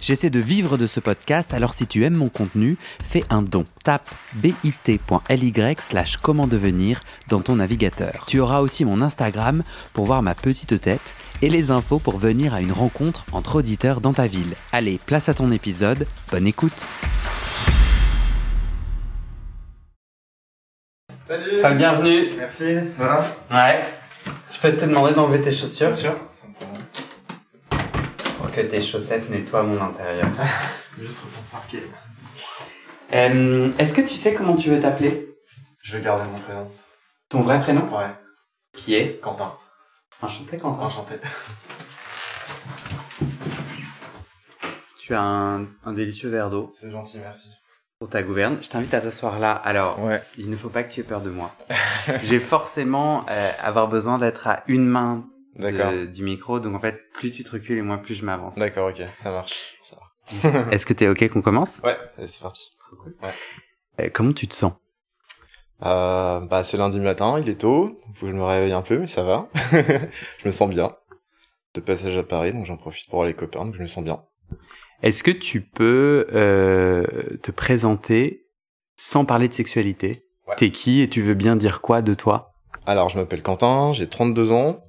J'essaie de vivre de ce podcast, alors si tu aimes mon contenu, fais un don. Tape bit.ly slash comment devenir dans ton navigateur. Tu auras aussi mon Instagram pour voir ma petite tête et les infos pour venir à une rencontre entre auditeurs dans ta ville. Allez, place à ton épisode, bonne écoute Salut Salut, bienvenue Merci, voilà. Ouais. Je peux te demander d'enlever tes chaussures? Bien sûr. Ça me prend pour que tes chaussettes nettoient mon intérieur. juste retourner parquet. Euh, Est-ce que tu sais comment tu veux t'appeler? Je vais garder mon prénom. Ton vrai prénom? Ouais, Qui est? Quentin. Enchanté Quentin. Enchanté. Tu as un, un délicieux verre d'eau C'est gentil, merci. pour ta gouverne. Je t'invite à t'asseoir là. Alors, Ouais. il ne faut pas que tu aies peur de moi. Je vais forcément euh, avoir besoin d'être à une main. De- du micro. Donc en fait, plus tu te recules et moins plus je m'avance. D'accord, ok, ça marche. Ça va. Est-ce que t'es ok qu'on commence? Ouais, c'est parti. Euh, Comment tu te sens? Euh, bah, c'est lundi matin, il est tôt. Faut que je me réveille un peu, mais ça va. je me sens bien. De passage à Paris, donc j'en profite pour voir les copains, donc je me sens bien. Est-ce que tu peux euh, te présenter sans parler de sexualité? Ouais. T'es qui et tu veux bien dire quoi de toi? Alors, je m'appelle Quentin, j'ai 32 ans.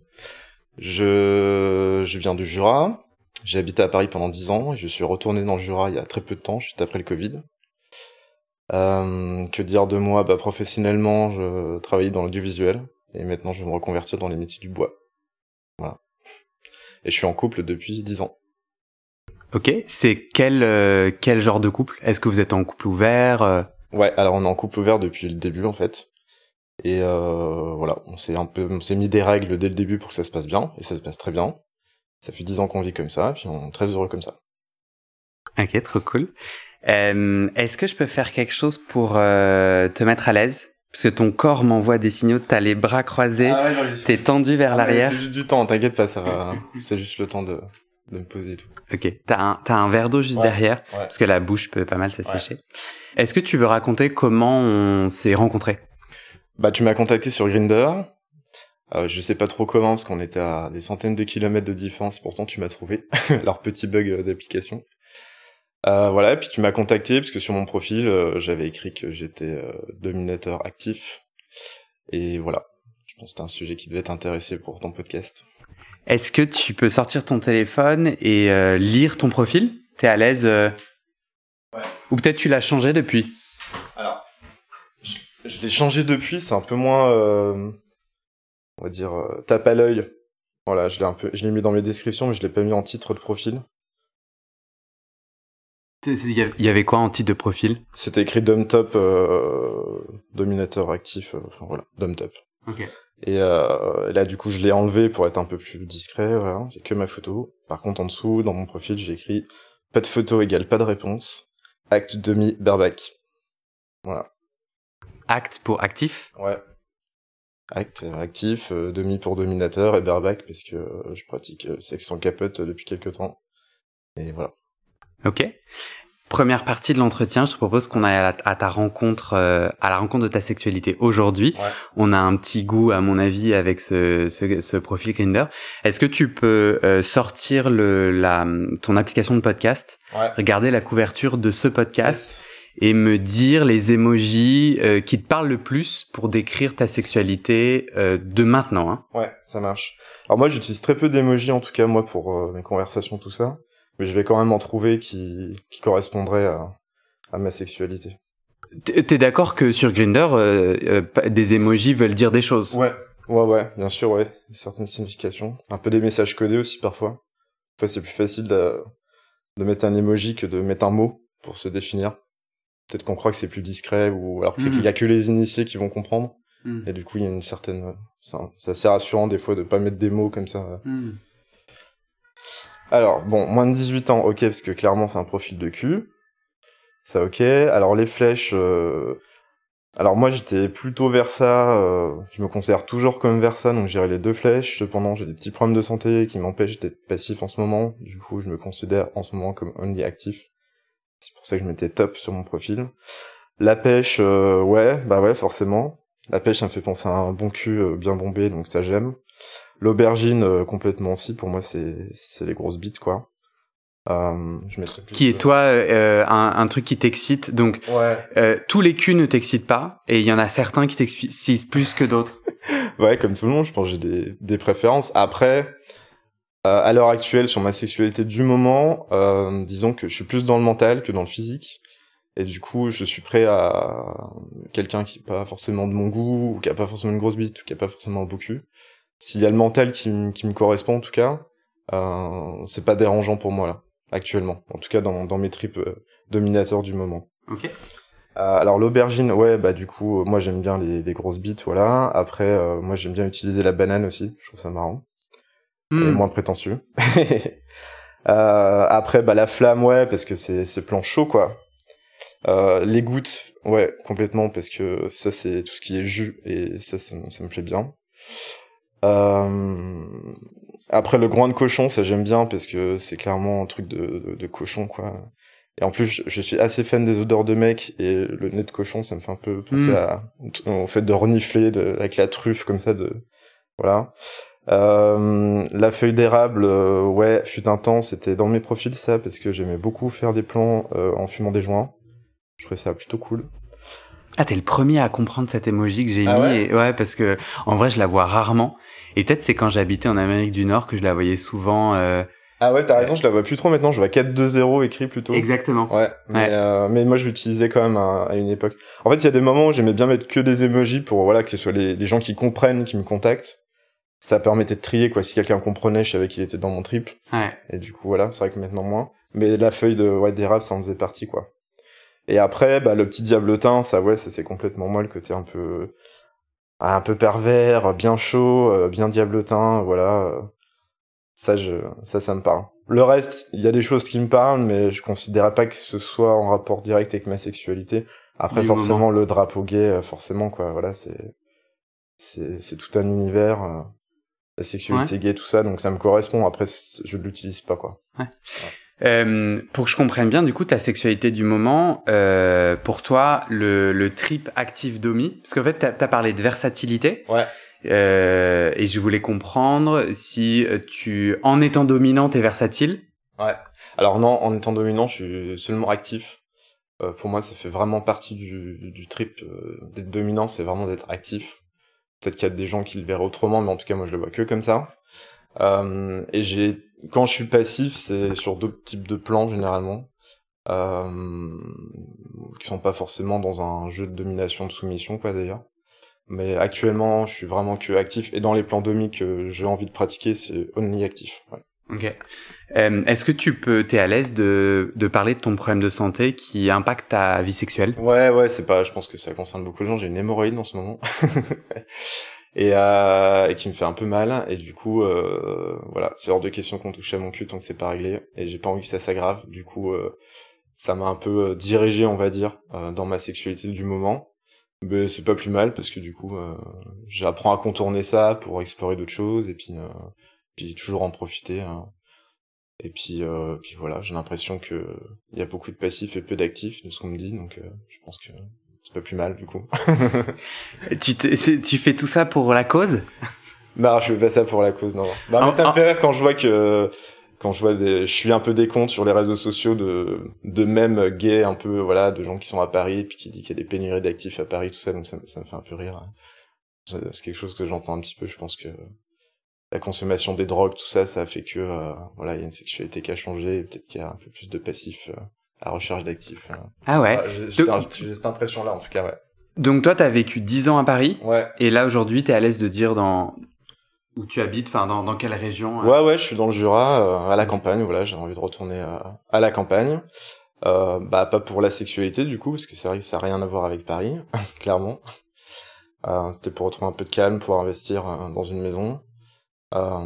Je, je viens du Jura. J'ai habité à Paris pendant 10 ans et je suis retourné dans le Jura il y a très peu de temps, juste après le Covid. Euh, que dire de moi? Bah, Professionnellement, je travaillais dans l'audiovisuel et maintenant je vais me reconvertir dans les métiers du bois. Voilà. Et je suis en couple depuis 10 ans. Ok. C'est quel euh, quel genre de couple? Est-ce que vous êtes en couple ouvert euh? Ouais, alors on est en couple ouvert depuis le début en fait. Et euh, voilà, on s'est un peu, on s'est mis des règles dès le début pour que ça se passe bien, et ça se passe très bien. Ça fait dix ans qu'on vit comme ça, puis on est très heureux comme ça. Ok, trop cool. Euh, Est-ce que je peux faire quelque chose pour euh, te mettre à l'aise? Parce que ton corps m'envoie des signaux. T'as les bras croisés, Ah t'es tendu vers l'arrière. C'est juste du temps, t'inquiète pas, ça va. c'est juste le temps de, de me poser et tout. Ok. T'as un t'as un verre d'eau juste Ouais, derrière, ouais. parce que la bouche peut pas mal s'assécher. Est-ce que tu veux raconter comment on s'est rencontrés? Bah, tu m'as contacté sur Grinder. Euh, je sais pas trop comment, parce qu'on était à des centaines de kilomètres de différence, pourtant tu m'as trouvé. Leur petit bug euh, d'application. Euh, voilà, et puis tu m'as contacté, parce que sur mon profil, euh, j'avais écrit que j'étais euh, dominateur actif. Et voilà, je pense que c'était un sujet qui devait t'intéresser pour ton podcast. Est-ce que tu peux sortir ton téléphone et euh, lire ton profil? T'es à l'aise euh? Ouais. Ou peut-être tu l'as changé depuis? Alors, je, l'ai changé depuis, c'est un peu moins, euh, on va dire, euh, tape à l'œil. Voilà, je l'ai un peu, je l'ai mis dans mes descriptions, mais je l'ai pas mis en titre de profil. Il y avait- quoi en titre de profil? C'était écrit Dom Top, euh, dominateur actif, enfin voilà, Dom Top. Ok. Et là, du coup, je l'ai enlevé pour être un peu plus discret, voilà, j'ai que ma photo. Par contre, en dessous, dans mon profil, j'ai écrit pas de photo égale pas de réponse, acte demi berbac. Voilà. Acte pour actif Ouais. Acte euh, actif, euh, demi pour dominateur et berbac parce que euh, je pratique euh, sexe sans capote euh, depuis quelques temps. Et voilà. Ok. Première partie de l'entretien, je te propose qu'on aille à, ta rencontre, euh, à la rencontre de ta sexualité aujourd'hui. Ouais. On a un petit goût, à mon avis, avec ce, ce, ce profil Grinder. Est-ce que tu peux euh, sortir le, la, ton application de podcast, Ouais. regarder la couverture de ce podcast? Et me dire les emojis euh, qui te parlent le plus pour décrire ta sexualité euh, de maintenant. Hein. Ouais, ça marche. Alors moi, j'utilise très peu d'émojis, en tout cas, moi, pour euh, mes conversations, tout ça. Mais je vais quand même en trouver qui, qui correspondraient à, à ma sexualité. T'es d'accord que sur Grinder, euh, euh, des emojis veulent dire des choses? Ouais. Ouais, ouais, bien sûr, ouais. Certaines significations. Un peu des messages codés aussi, parfois. Parfois, c'est plus facile de, de mettre un emoji que de mettre un mot pour se définir. Peut-être qu'on croit que c'est plus discret, ou alors que c'est Mhm. qu'il y a que les initiés qui vont comprendre. Mhm. Et du coup, il y a une certaine... C'est assez rassurant, des fois, de pas mettre des mots comme ça. Hmm. Alors, bon, moins de 18 ans, ok, parce que clairement, c'est un profil de cul. Ça, ok. Alors, les flèches, euh, Alors moi j'étais plutôt vers ça, euh, je me considère toujours comme vers ça, donc j'irai les deux flèches. Cependant j'ai des petits problèmes de santé qui m'empêchent d'être passif en ce moment. Du coup je me considère en ce moment comme only actif. C'est pour ça que je mettais top sur mon profil. La pêche, euh, ouais, bah ouais forcément. La pêche ça me fait penser à un bon cul euh, bien bombé, donc ça j'aime. L'aubergine complètement aussi, pour moi c'est c'est les grosses bites quoi. Euh, je qui est toi euh, un, un, truc qui t'excite donc ouais. euh, tous les culs ne t'excitent pas et il y en a certains qui t'excitent plus que d'autres ouais comme tout le monde je pense j'ai des, des préférences après euh, à l'heure actuelle sur ma sexualité du moment euh, disons que je suis plus dans le mental que dans le physique et du coup je suis prêt à quelqu'un qui est pas forcément de mon goût ou qui a pas forcément une grosse bite ou qui a pas forcément un beau cul s'il y a le mental qui, qui me correspond en tout cas euh, c'est pas dérangeant pour moi là actuellement. En tout cas, dans, dans mes tripes euh, dominateurs du moment. Ok. Euh, alors l'aubergine, ouais, bah du coup, moi j'aime bien les, les, grosses bites, voilà. Après, euh, moi j'aime bien utiliser la banane aussi, je trouve ça marrant. Hmm. Et moins prétentieux. après, bah la flamme, ouais, parce que c'est c'est plan chaud, quoi. les gouttes, ouais, complètement, parce que ça c'est tout ce qui est jus, et ça, ça, ça me plaît bien. Euh, après le groin de cochon, ça j'aime bien parce que c'est clairement un truc de, de, cochon quoi. Et en plus, je, suis assez fan des odeurs de mec et le nez de cochon, ça me fait un peu penser mm. à au fait de renifler de, avec la truffe comme ça de voilà. Euh, la feuille d'érable, euh, ouais, fut un temps, c'était dans mes profils ça parce que j'aimais beaucoup faire des plans euh, en fumant des joints. Je trouvais ça plutôt cool. Ah, t'es le premier à comprendre cette emoji que j'ai ah mis. Ouais, et, ouais, parce que en vrai, je la vois rarement. Et peut-être c'est quand j'habitais en Amérique du Nord que je la voyais souvent. Euh... Ah ouais, t'as raison, je la vois plus trop maintenant. Je vois 4-2-0 écrit plutôt. Exactement. Ouais. Mais, Euh, mais moi, je l'utilisais quand même à, une époque. En fait, il y a des moments où j'aimais bien mettre que des emojis pour voilà que ce soit les, les gens qui comprennent, qui me contactent. Ça permettait de trier quoi. Si quelqu'un comprenait, je savais qu'il était dans mon trip. Ouais. Et du coup, voilà, c'est vrai que maintenant moins. Mais la feuille de ouais d'érable, ça en faisait partie quoi. Et après, bah, le petit diablotin, ça, ouais, ça c'est complètement moi le côté un peu, un peu pervers, bien chaud, euh, bien diablotin, voilà. Ça, je, ça, ça me parle. Le reste, il y a des choses qui me parlent, mais je considérais pas que ce soit en rapport direct avec ma sexualité. Après, forcément, le drapeau gay, euh, forcément, quoi, voilà, c'est, c'est, c'est tout un univers, euh, la sexualité gay, tout ça, donc ça me correspond. Après, je l'utilise pas, quoi. Ouais. Euh, pour que je comprenne bien, du coup, ta sexualité du moment, euh, pour toi, le, le trip actif domi, parce qu'en fait, t'as as parlé de versatilité. Ouais. Euh, et je voulais comprendre si tu, en étant dominant, t'es versatile. Ouais. Alors non, en étant dominant, je suis seulement actif. Euh, pour moi, ça fait vraiment partie du, du trip euh, d'être dominant, c'est vraiment d'être actif. Peut-être qu'il y a des gens qui le verraient autrement, mais en tout cas, moi, je le vois que comme ça. Euh, et j'ai quand je suis passif, c'est sur d'autres types de plans généralement, euh, qui sont pas forcément dans un jeu de domination de soumission quoi d'ailleurs. Mais actuellement, je suis vraiment que actif et dans les plans domi que j'ai envie de pratiquer, c'est only actif. Ouais. Ok. Euh, Est-ce que tu peux, t'es à l'aise de, de parler de ton problème de santé qui impacte ta vie sexuelle? Ouais, ouais, c'est pas. Je pense que ça concerne beaucoup de gens. J'ai une hémorroïde en ce moment. et, euh, et qui me fait un peu mal et du coup euh, voilà c'est hors de question qu'on touche à mon cul tant que c'est pas réglé et j'ai pas envie que ça s'aggrave du coup euh, ça m'a un peu euh, dirigé on va dire euh, dans ma sexualité du moment mais c'est pas plus mal parce que du coup j'apprends à contourner ça pour explorer d'autres choses et puis puis toujours en profiter hein. et puis puis voilà j'ai l'impression que il y a beaucoup de passifs et peu d'actifs de ce qu'on me dit donc je pense que c'est pas plus mal du coup. tu, tu fais tout ça pour la cause? Non, je fais pas ça pour la cause, non. non mais ça me fait rire quand je vois que quand je vois des, je suis un peu des comptes sur les réseaux sociaux de de même gays un peu voilà de gens qui sont à Paris puis qui dit qu'il y a des pénuries d'actifs à Paris tout ça donc ça, ça me fait un peu rire. C'est quelque chose que j'entends un petit peu. Je pense que la consommation des drogues tout ça ça a fait que euh, voilà il y a une sexualité qui a changé peut-être qu'il y a un peu plus de passifs euh, à recherche d'actifs. Hein. Ah ouais. J'ai cette impression-là, en tout cas, ouais. Donc toi, t'as vécu 10 ans à Paris. Ouais. Et là, aujourd'hui, t'es à l'aise de dire dans où tu habites, enfin dans, dans quelle région hein Ouais, ouais, je suis dans le Jura, euh, à la campagne. Voilà, j'ai envie de retourner à, à la campagne. Euh, bah pas pour la sexualité du coup, parce que c'est vrai que ça a rien à voir avec Paris, clairement. Euh, C'était pour retrouver un peu de calme, pour investir euh, dans une maison. Euh,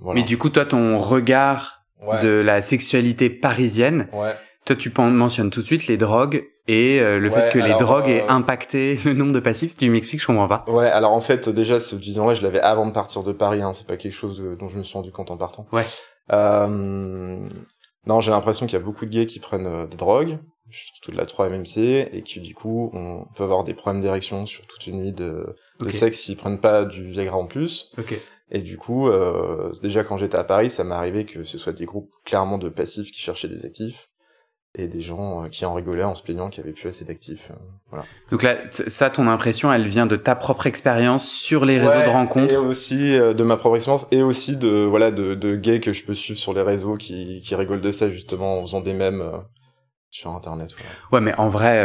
voilà. Mais du coup, toi, ton regard de la sexualité parisienne, ouais toi, tu mentionnes tout de suite les drogues et euh, le fait que les drogues aient euh, impacté le nombre de passifs. Tu m'expliques, je comprends pas. Ouais, alors en fait, déjà, ce disons-là, je l'avais avant de partir de Paris. Hein, c'est pas quelque chose dont je me suis rendu compte en partant. Ouais. Euh... Non, j'ai l'impression qu'il y a beaucoup de gays qui prennent euh, des drogues, surtout de la 3-MMC, et qui du coup, on peut avoir des problèmes d'érection sur toute une nuit de, de sexe s'ils prennent pas du Viagra en plus. Okay. Et du coup, euh, déjà quand j'étais à Paris, ça m'est arrivé que ce soit des groupes clairement de passifs qui cherchaient des actifs et des gens euh, qui en rigolaient en se plaignant qu'il n'y avait plus assez d'actifs. Euh, voilà. Donc là, ça, ton impression, elle vient de ta propre expérience sur les réseaux de rencontres? Et aussi euh, de ma propre expérience, et aussi de voilà de, de gays que je peux suivre sur les réseaux qui, qui rigolent de ça justement en faisant des mèmes sur Internet. Ouais, mais en vrai,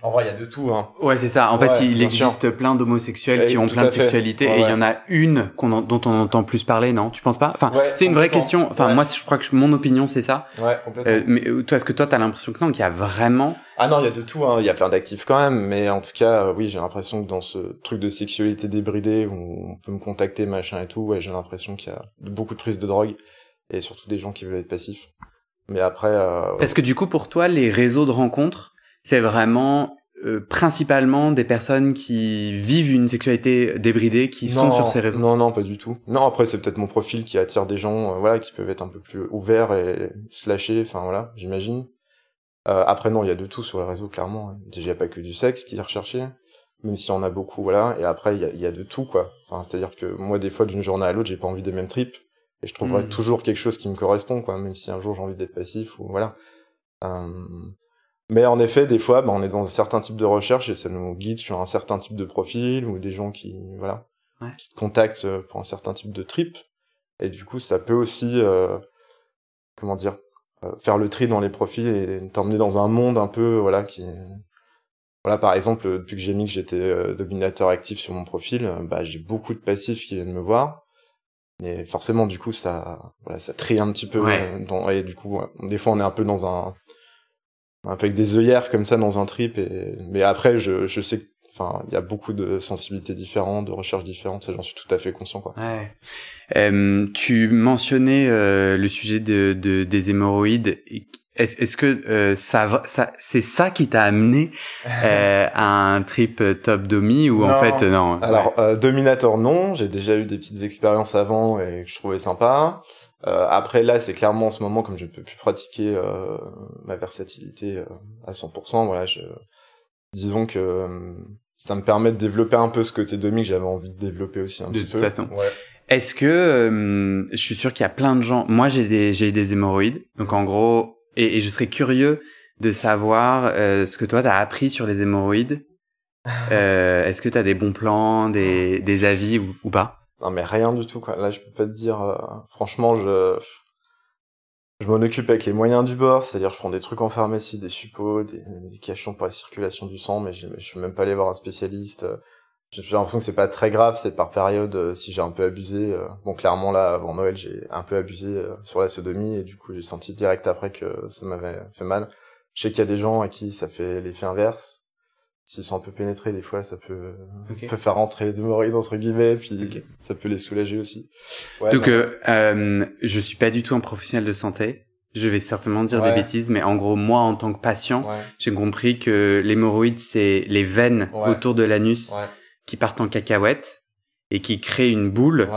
en vrai, il y a de tout. Hein. Ouais, c'est ça. En fait, il existe plein d'homosexuels qui ont plein de sexualités et il y en a une qu'on dont on entend plus parler, non Tu penses pas? Enfin, c'est une vraie question. Enfin, moi, je crois que mon opinion, c'est ça. Ouais, complètement. Euh, mais euh, toi, est-ce que toi, t'as l'impression que non, qu'il y a vraiment Ah non, il y a de tout. Hein. Il y a plein d'actifs quand même, mais en tout cas, euh, oui, j'ai l'impression que dans ce truc de sexualité débridée où on peut me contacter, machin et tout, ouais, j'ai l'impression qu'il y a beaucoup de prises de drogue et surtout des gens qui veulent être passifs. Mais après. Euh, Parce que du coup, pour toi, les réseaux de rencontres, c'est vraiment euh, principalement des personnes qui vivent une sexualité débridée, qui sont sur ces réseaux. Non, non, pas du tout. Non, après c'est peut-être mon profil qui attire des gens, euh, voilà, qui peuvent être un peu plus ouverts et slashés, enfin voilà, j'imagine. Euh, après non, il y a de tout sur les réseaux, clairement. Déjà, il n'y a pas que du sexe qui est recherché, même si on a beaucoup, voilà. Et après, il y a, y a, de tout, quoi. Enfin, c'est-à-dire que moi, des fois, d'une journée à l'autre, j'ai pas envie des mêmes tripes, et je trouverai hmm. toujours quelque chose qui me correspond, quoi. Même si un jour j'ai envie d'être passif ou voilà. Euh, mais en effet, des fois, bah, on est dans un certain type de recherche et ça nous guide sur un certain type de profil ou des gens qui, voilà, qui te contactent euh, pour un certain type de trip. Et du coup, ça peut aussi, euh, comment dire, euh, faire le tri dans les profils et t'emmener dans un monde un peu, voilà, qui, voilà, par exemple, depuis que j'ai mis que j'étais dominateur actif sur mon profil, bah, j'ai beaucoup de passifs qui viennent me voir. Et forcément, du coup, ça, voilà, ça trie un petit peu. Dans, et du coup, des fois, on est un peu dans un, un peu avec des œillères comme ça dans un trip et mais après je je sais enfin il y a beaucoup de sensibilités différentes de recherches différentes ça j'en suis tout à fait conscient quoi ouais. Euh, tu mentionnais euh, le sujet de, de des hémorroïdes est-ce est-ce que euh, ça ça c'est ça qui t'a amené euh, à un trip top domi ou en fait non alors euh, dominator non j'ai déjà eu des petites expériences avant et que je trouvais sympa euh, après là, c'est clairement en ce moment comme je ne peux plus pratiquer euh, ma versatilité euh, à 100%. Voilà, je... disons que ça me permet de développer un peu ce côté demi que j'avais envie de développer aussi un de petit peu. De toute façon. Est-ce que je suis sûr qu'il y a plein de gens. Moi, j'ai des j'ai des hémorroïdes, donc en gros, et, et je serais curieux de savoir ce que toi t'as appris sur les hémorroïdes. Est-ce que t'as des bons plans, des des avis ou, ou pas? Non mais rien du tout quoi. Là je peux pas te dire. Euh, franchement je je m'en occupe avec les moyens du bord, c'est-à-dire je prends des trucs en pharmacie, des suppos, des, des cachons pour la circulation du sang, mais je, je suis même pas allé voir un spécialiste. J'ai l'impression que c'est pas très grave, c'est par période euh, si j'ai un peu abusé. Euh. bon clairement là avant Noël j'ai un peu abusé sur la sodomie et du coup j'ai senti direct après que ça m'avait fait mal. Je sais qu'il y a des gens à qui ça fait l'effet inverse. S'ils sont un peu pénétrés des fois ça peut, peut faire rentrer les hémorroïdes entre guillemets puis ça peut les soulager aussi. Donc euh, euh, je suis pas du tout un professionnel de santé. Je vais certainement dire des bêtises mais en gros moi en tant que patient j'ai compris que l'hémorroïde c'est les veines autour de l'anus qui partent en cacahuète et qui créent une boule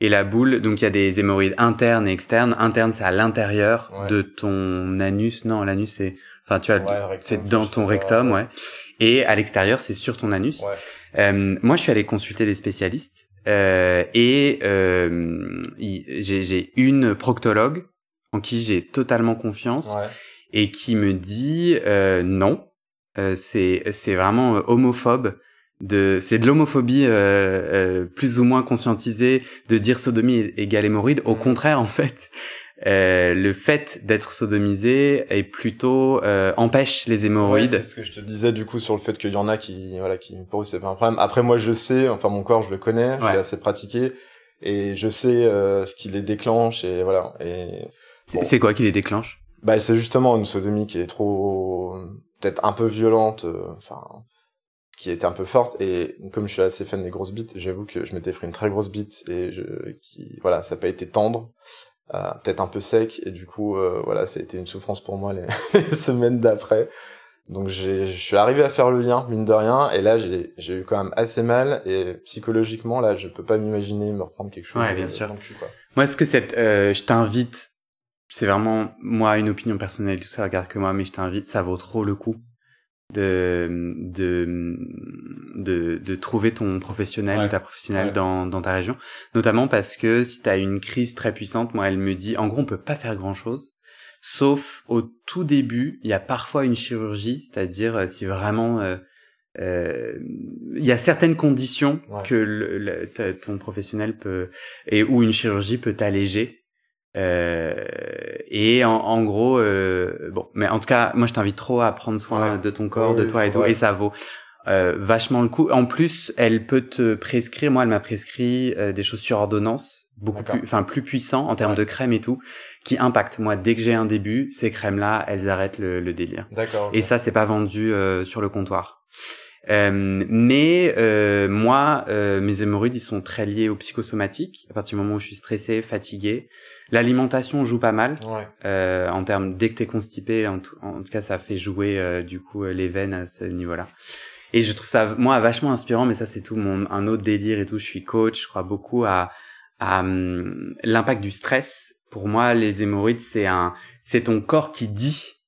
et la boule, donc il y a des hémorroïdes internes et externes. Interne, c'est à l'intérieur de ton anus. Non, l'anus, c'est, enfin, tu as, c'est dans ton rectum, ouais et à l'extérieur, c'est sur ton anus. Euh, moi, je suis allé consulter des spécialistes euh, et euh, j'ai une proctologue en qui j'ai totalement confiance et qui me dit euh, non, euh, c'est c'est vraiment homophobe. De, c'est de l'homophobie plus ou moins conscientisée de dire sodomie égale hémorroïde. Au mmh. contraire, en fait, euh, le fait d'être sodomisé est plutôt euh, empêche les hémorroïdes. c'est ce que je te disais du coup sur le fait qu'il y en a qui voilà qui pour eux c'est pas un problème. Après moi je sais, enfin mon corps je le connais, je l'ai assez pratiqué et je sais euh, ce qui les déclenche et voilà. Et c'est quoi qui les déclenche? Bah c'est justement une sodomie qui est trop peut-être un peu violente, euh, enfin qui était un peu forte. Et comme je suis assez fan des grosses bites, j'avoue que je m'étais pris une très grosse bite et je qui voilà ça n'a pas été tendre euh, peut-être un peu sec. Et du coup euh, voilà ça a été une souffrance pour moi les, semaines d'après. Donc je suis arrivé à faire le lien mine de rien. Et là j'ai j'ai eu quand même assez mal. Et psychologiquement là je peux pas m'imaginer me reprendre quelque chose ouais bien sûr. moi est-ce que cette euh, je t'invite c'est vraiment moi une opinion personnelle tout ça regarde que moi mais je t'invite ça vaut trop le coup? De, de, de, de trouver ton professionnel ou ta professionnelle dans, dans ta région. Notamment parce que si tu as une crise très puissante, moi, elle me dit, en gros, on peut pas faire grand-chose. Sauf au tout début, il y a parfois une chirurgie, c'est-à-dire euh, si vraiment euh, euh, il y a certaines conditions que le, ton professionnel peut et où une chirurgie peut t'alléger euh, et en, en gros, euh, bon, mais en tout cas, moi je t'invite trop à prendre soin de ton corps, de toi et tout, et ça vaut euh, vachement le coup. En plus, elle peut te prescrire. Moi, elle m'a prescrit euh, des choses sur ordonnance, beaucoup plus, enfin plus puissants en termes de crème et tout, qui impactent. Moi, dès que j'ai un début, ces crèmes-là, elles arrêtent le, le délire. D'accord. Et ça, c'est pas vendu euh, sur le comptoir. Euh, mais euh, moi, euh, mes hémorroïdes, ils sont très liés au psychosomatique. À partir du moment où je suis stressé, fatigué, L'alimentation joue pas mal euh, en termes dès que t'es constipé, en tout, en tout cas ça fait jouer euh, du coup les veines à ce niveau-là. Et je trouve ça moi vachement inspirant, mais ça c'est tout mon un autre délire et tout. Je suis coach, je crois beaucoup à, à hum, l'impact du stress. Pour moi, les hémorroïdes c'est un c'est ton corps qui dit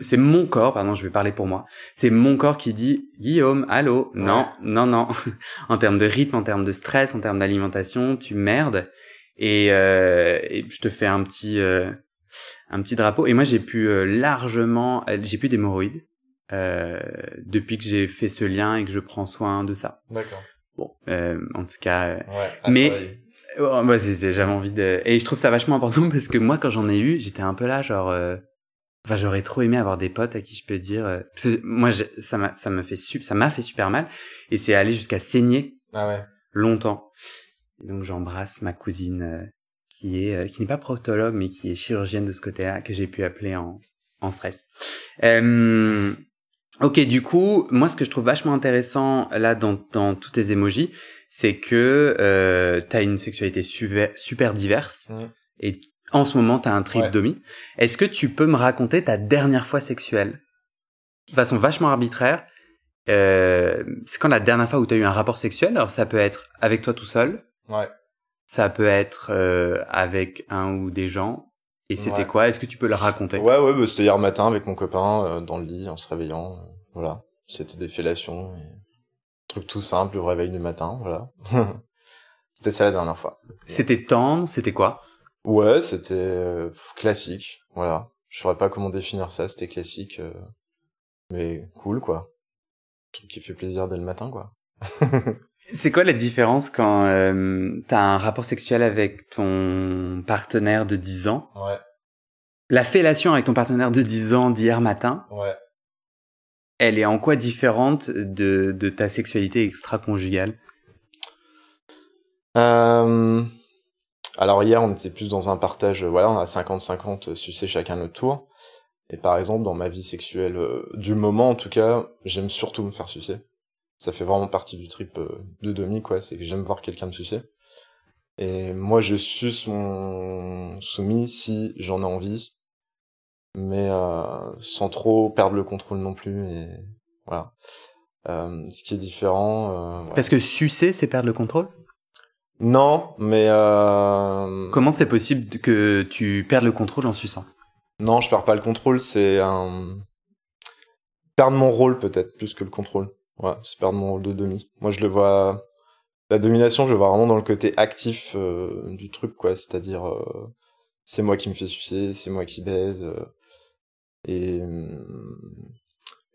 c'est mon corps, pardon, je vais parler pour moi. C'est mon corps qui dit Guillaume, allô, non, non, non. en termes de rythme, en termes de stress, en termes d'alimentation, tu merdes. Et, euh, et, je te fais un petit euh, un petit drapeau. Et moi, j'ai pu euh, largement, euh, j'ai plus d'hémorroïdes euh, depuis que j'ai fait ce lien et que je prends soin de ça. D'accord. Bon, en tout cas, ouais, mais oh, moi, j'avais envie de. Et je trouve ça vachement important parce que moi, quand j'en ai eu, j'étais un peu là, genre. Enfin, j'aurais trop aimé avoir des potes à qui je peux dire. moi, ça m'a, ça me fait ça m'a fait super mal, et c'est allé jusqu'à saigner. Ah ouais. Longtemps. Et donc j'embrasse ma cousine euh, qui est euh, qui n'est pas proctologue mais qui est chirurgienne de ce côté-là que j'ai pu appeler en en stress. Euh, ok, du coup, moi ce que je trouve vachement intéressant là dans dans tous tes émojis, c'est que euh, t'as une sexualité super, super diverse mmh. et en ce moment t'as un trisodomie. Ouais. Est-ce que tu peux me raconter ta dernière fois sexuelle? De façon vachement arbitraire euh, c'est quand la dernière fois où tu as eu un rapport sexuel? Alors ça peut être avec toi tout seul, Ouais. Ça peut être euh, avec un ou des gens. Et c'était quoi? Est-ce que tu peux le raconter? Ouais, ouais, bah, c'était hier matin avec mon copain euh, dans le lit en se réveillant. Voilà, c'était des fellations, et... truc tout simple au réveil du matin, voilà. c'était ça la dernière fois. C'était tendre, c'était quoi? Ouais, c'était euh, classique, voilà. Je saurais pas comment définir ça, c'était classique, mais cool quoi. truc qui fait plaisir dès le matin quoi. C'est quoi la différence quand euh, t'as un rapport sexuel avec ton partenaire de 10 ans? Ouais. La fellation avec ton partenaire de 10 ans d'hier matin? Ouais. Elle est en quoi différente de, de ta sexualité extra-conjugale? Euh... Alors hier, on était plus dans un partage, voilà, on a 50-50 sucé chacun notre tour. Et par exemple, dans ma vie sexuelle euh, du moment, en tout cas, j'aime surtout me faire sucer. Ça fait vraiment partie du trip euh, de demi quoi c'est que j'aime voir quelqu'un me sucer. Et moi je suce mon soumis si j'en ai envie. Mais euh, sans trop perdre le contrôle non plus et voilà. Euh, ce qui est différent euh, parce que sucer c'est perdre le contrôle? Non mais euh... comment c'est possible que tu perdes le contrôle en suçant? Non je perds pas le contrôle c'est un perdre mon rôle peut-être plus que le contrôle Ouais, c'est perdre mon rôle de demi. Moi, je le vois. La domination, je le vois vraiment dans le côté actif euh, du truc, quoi. C'est-à-dire, euh, c'est moi qui me fais sucer, c'est moi qui baise. Et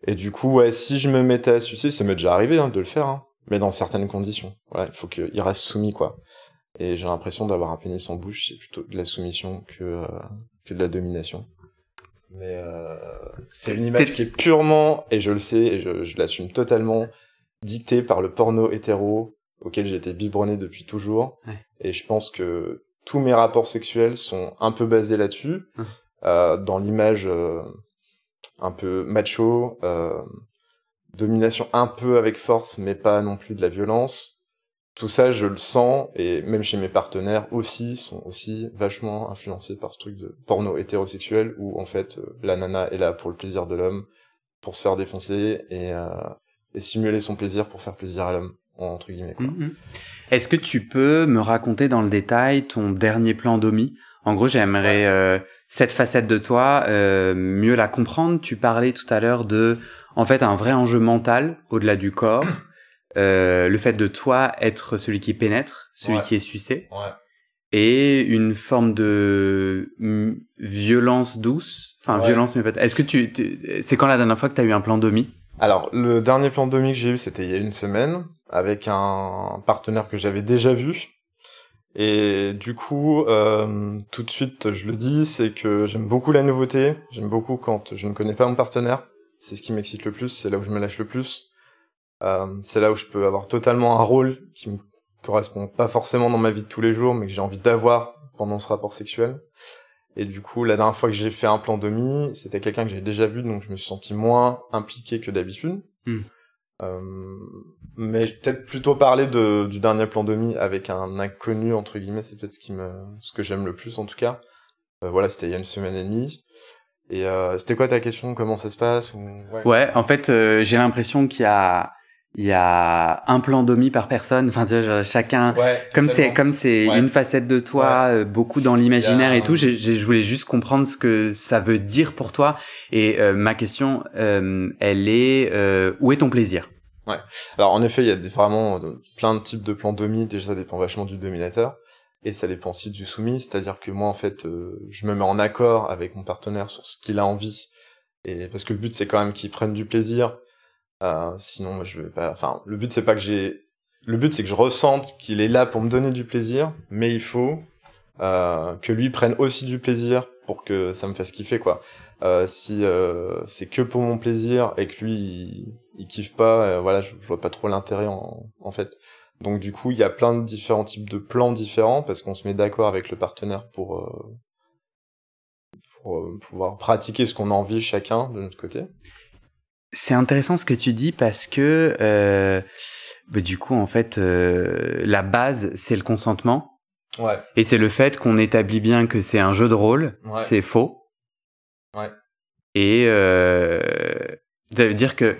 et du coup, ouais, si je me mettais à sucer, ça m'est déjà arrivé hein, de le faire, hein, mais dans certaines conditions. Voilà, il faut qu'il reste soumis, quoi. Et j'ai l'impression d'avoir un pénis en bouche, c'est plutôt de la soumission que que de la domination mais euh, c'est une image qui est purement, et je le sais, et je, je l'assume totalement, dictée par le porno hétéro auquel j'ai été biberonné depuis toujours. Ouais. Et je pense que tous mes rapports sexuels sont un peu basés là-dessus, hum. euh, dans l'image euh, un peu macho, euh, domination un peu avec force, mais pas non plus de la violence. tout ça, je le sens, et même chez mes partenaires aussi, sont aussi vachement influencés par ce truc de porno hétérosexuel, où en fait, euh, la nana est là pour le plaisir de l'homme, pour se faire défoncer, et, euh, et simuler son plaisir pour faire plaisir à l'homme, entre guillemets. Quoi. Mhm. Est-ce que tu peux me raconter dans le détail ton dernier plan d'Omi? En gros, j'aimerais euh, cette facette de toi euh, mieux la comprendre. Tu parlais tout à l'heure de, en fait, un vrai enjeu mental au-delà du corps. Euh, le fait de toi être celui qui pénètre, celui Ouais. qui est sucé, Ouais. et une forme de mm, violence douce, enfin Ouais. violence mais peut-être. Est-ce que tu, tu- c'est quand la dernière fois que tu as eu un plan domi? Alors, le dernier plan de que j'ai eu, c'était il y a une semaine, avec un partenaire que j'avais déjà vu. Et du coup, euh, tout de suite, je le dis, c'est que j'aime beaucoup la nouveauté. J'aime beaucoup quand je ne connais pas mon partenaire. C'est ce qui m'excite le plus, c'est là où je me lâche le plus. Euh, c'est là où je peux avoir totalement un rôle qui me correspond pas forcément dans ma vie de tous les jours, mais que j'ai envie d'avoir pendant ce rapport sexuel. Et du coup, la dernière fois que j'ai fait un plan demi, c'était quelqu'un que j'avais déjà vu, donc je me suis senti moins impliqué que d'habitude. Hmm. Euh, mais peut-être plutôt parler de, du dernier plan demi avec un inconnu entre guillemets, c'est peut-être ce qui me, ce que j'aime le plus en tout cas. Euh, voilà, c'était il y a une semaine et demie. Et euh, c'était quoi ta question? Comment ça se passe? Ou... ouais. Ouais, en fait, euh, j'ai l'impression qu'il y a, il y a un plan domi par personne. Enfin, genre, chacun. Ouais, Comme c'est comme c'est Ouais. une facette de toi, euh, beaucoup dans l'imaginaire et tout. je voulais juste comprendre ce que ça veut dire pour toi. Et euh, ma question, euh, elle est euh, où est ton plaisir? Alors en effet, il y a des- vraiment euh, plein de types de plans demi. Déjà, ça dépend vachement du dominateur. Et ça dépend aussi du soumis, c'est-à-dire que moi, en fait, euh, je me mets en accord avec mon partenaire sur ce qu'il a envie. Et parce que le but, c'est quand même qu'il prenne du plaisir. Euh, sinon, je vais pas. Enfin, le but, c'est pas que j'ai. Le but, c'est que je ressente qu'il est là pour me donner du plaisir, mais il faut euh, que lui prenne aussi du plaisir pour que ça me fasse kiffer, quoi. Euh, si euh, c'est que pour mon plaisir et que lui, il, il kiffe pas, euh, voilà, je, je vois pas trop l'intérêt en, en fait. Donc du coup, il y a plein de différents types de plans différents parce qu'on se met d'accord avec le partenaire pour, euh, pour euh, pouvoir pratiquer ce qu'on a envie chacun de notre côté. C'est intéressant ce que tu dis parce que euh, bah, du coup, en fait, la base c'est le consentement Ouais. et c'est le fait qu'on établit bien que c'est un jeu de rôle. Ouais. C'est faux. Ouais. Et ça veut dire que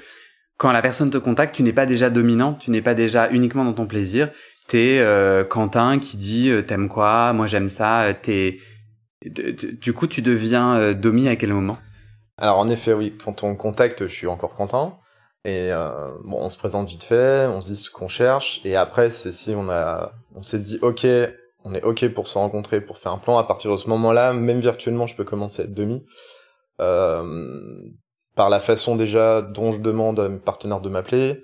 quand la personne te contacte, tu n'es pas déjà dominant, tu n'es pas déjà uniquement dans ton plaisir. T'es euh, Quentin qui dit euh, t'aimes quoi, moi j'aime ça. euh, T'es du coup tu deviens euh, domi à quel moment? Alors en effet, oui, quand on contacte, je suis encore content. Et euh, bon, on se présente vite fait, on se dit ce qu'on cherche, et après, c'est si on a, on s'est dit ok, on est ok pour se rencontrer, pour faire un plan. À partir de ce moment-là, même virtuellement, je peux commencer à être demi. Par la façon déjà dont je demande à mes partenaires de m'appeler,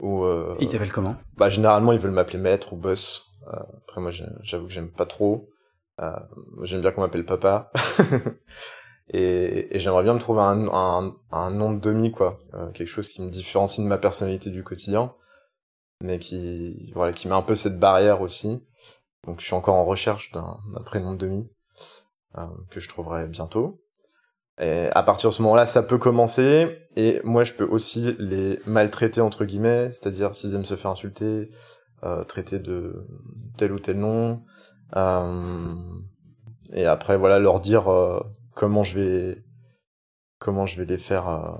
ou euh, Il t'appelle comment? bah généralement ils veulent m'appeler maître ou boss. Euh, après moi j'avoue que j'aime pas trop. Euh, j'aime bien qu'on m'appelle papa. et et j'aimerais bien me trouver un, un, un nom de demi quoi, Euh, quelque chose qui me différencie de ma personnalité du quotidien, mais qui voilà qui met un peu cette barrière aussi. Donc je suis encore en recherche d'un d'un prénom de demi euh, que je trouverai bientôt. Et à partir de ce moment-là, ça peut commencer, et moi je peux aussi les maltraiter entre guillemets, c'est-à-dire s'ils aiment se faire insulter, euh, traiter de tel ou tel nom, euh, et après voilà leur dire euh, comment je vais comment je vais les faire,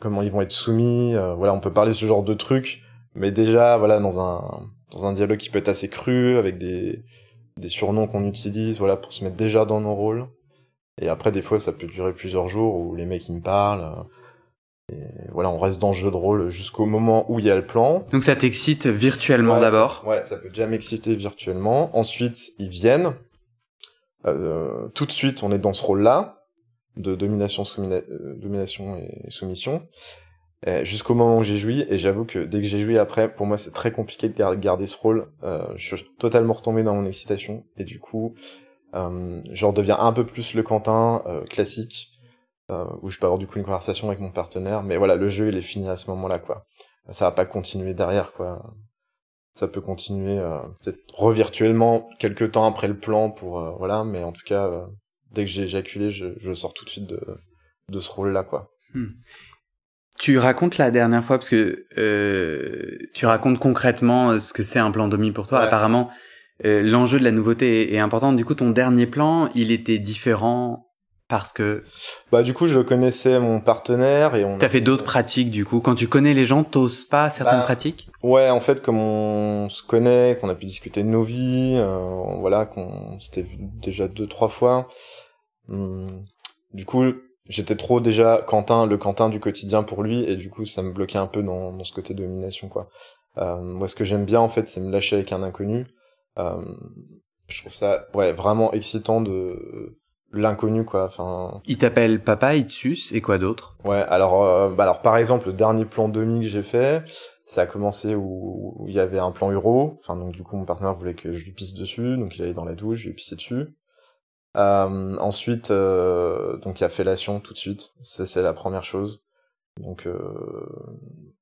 comment ils vont être soumis, voilà on peut parler de ce genre de trucs, mais déjà voilà dans un dans un dialogue qui peut être assez cru avec des des surnoms qu'on utilise, voilà pour se mettre déjà dans nos rôles. Et après, des fois, ça peut durer plusieurs jours où les mecs ils me parlent. euh, Et voilà, on reste dans le jeu de rôle jusqu'au moment où il y a le plan. Donc ça t'excite virtuellement Ouais, d'abord. Ouais, ça peut déjà m'exciter virtuellement. Ensuite, ils viennent. Euh, tout de suite, on est dans ce rôle-là de domination, euh, domination et soumission. Jusqu'au moment où j'ai joui, et j'avoue que dès que j'ai joui après, pour moi c'est très compliqué de gar- garder ce rôle. Euh, je suis totalement retombé dans mon excitation, et du coup, je redeviens un peu plus le Quentin euh, classique, euh, où je peux avoir du coup une conversation avec mon partenaire, mais voilà, le jeu il est fini à ce moment-là, quoi. Ça va pas continuer derrière, quoi. Ça peut continuer euh, peut-être revirtuellement quelques temps après le plan pour euh, voilà, mais en tout cas, euh, dès que j'ai éjaculé, je, je sors tout de suite de, de ce rôle-là, quoi. Tu racontes la dernière fois parce que euh, tu racontes concrètement euh, ce que c'est un plan domi pour toi. Ouais. Apparemment, euh, l'enjeu de la nouveauté est, est important. Du coup, ton dernier plan, il était différent parce que Bah du coup, je connaissais mon partenaire et on. t'as fait d'autres pratiques. Du coup, quand tu connais les gens, t'oses pas certaines Bah, pratiques? Ouais, en fait, comme on se connaît, qu'on a pu discuter de nos vies, euh, voilà, qu'on s'était vu déjà deux trois fois. hum, du coup, j'étais trop déjà Quentin, le Quentin du quotidien pour lui, et du coup, ça me bloquait un peu dans, dans ce côté domination, quoi. Euh, moi, ce que j'aime bien, en fait, c'est me lâcher avec un inconnu. Euh, je trouve ça, ouais, vraiment excitant de l'inconnu, quoi. Enfin, Il t'appelle papa, suce et quoi d'autre? Ouais, alors, euh, bah alors par exemple, le dernier plan demi que j'ai fait, ça a commencé où, où il y avait un plan euro. Enfin, donc du coup, mon partenaire voulait que je lui pisse dessus, donc il allait dans la douche, je lui ai pissé dessus. Euh, ensuite, euh, donc il y a fellation tout de suite. Ça, c'est la première chose. Donc, euh,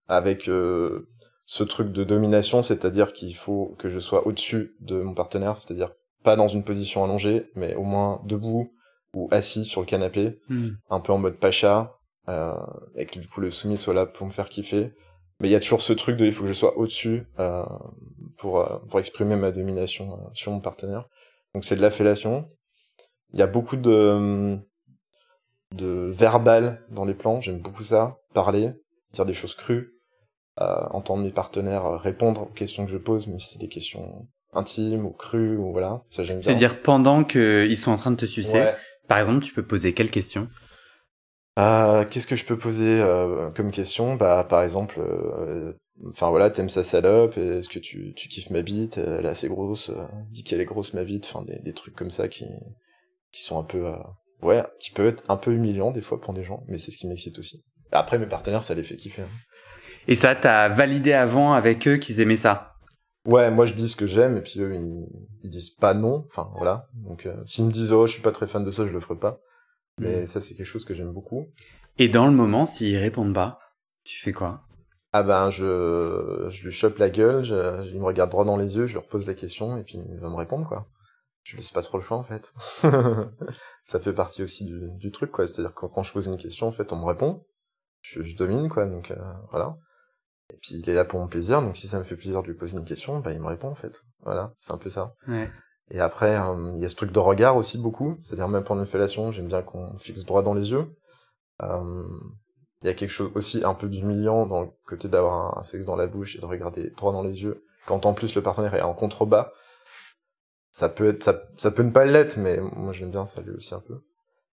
avec euh, ce truc de domination, c'est-à-dire qu'il faut que je sois au-dessus de mon partenaire, c'est-à-dire pas dans une position allongée, mais au moins debout ou assis sur le canapé un peu en mode pacha, euh, et que du coup le soumis soit là pour me faire kiffer. Mais il y a toujours ce truc de il faut que je sois au-dessus euh, pour euh, pour exprimer ma domination euh, sur mon partenaire. Donc c'est de la fellation. Il y a beaucoup de de verbal dans les plans, j'aime beaucoup ça, parler, dire des choses crues, entendre mes partenaires euh, répondre aux questions que je pose, même si c'est des questions intimes ou crues ou voilà, ça j'aime bien. C'est-à-dire pendant qu'ils sont en train de te sucer, Ouais. par exemple, tu peux poser quelle question Euh, Qu'est-ce que je peux poser euh, comme question? Bah, par exemple, euh, enfin voilà, t'aimes sa salope Est-ce que tu, tu kiffes ma bite? Elle est assez grosse. dis qu'elle est grosse ma bite. Enfin, des, des trucs comme ça qui qui sont un peu, ouais, qui peuvent être un peu humiliants des fois pour des gens, mais c'est ce qui m'excite aussi. Après, mes partenaires, ça les fait kiffer. hein. Et ça, t'as validé avant avec eux qu'ils aimaient ça Ouais, moi je dis ce que j'aime et puis eux ils, ils disent pas non. Enfin voilà. Donc euh, s'ils me disent oh je suis pas très fan de ça, je le ferai pas. Mais ça c'est quelque chose que j'aime beaucoup. Et dans le moment, s'ils répondent pas, tu fais quoi? Ah ben je je lui chope la gueule, je, il me regarde droit dans les yeux, je lui repose la question et puis il va me répondre quoi. Je laisse pas trop le choix en fait. ça fait partie aussi du, du truc quoi, c'est-à-dire que quand je pose une question en fait on me répond, je, je domine quoi donc euh, voilà. Et puis il est là pour mon plaisir donc si ça me fait plaisir de lui poser une question, bah il me répond en fait. Voilà, c'est un peu ça. Ouais. Et après, euh, il y a ce truc de regard aussi beaucoup, c'est-à-dire même pendant une fellation, j'aime bien qu'on fixe droit dans les yeux. Euh, Il y a quelque chose aussi un peu d'humiliant dans le côté d'avoir un, un sexe dans la bouche et de regarder droit dans les yeux. Quand en plus le partenaire est en contrebas, ça peut être, ça, ça peut ne pas l'être, mais moi j'aime bien ça lui aussi un peu.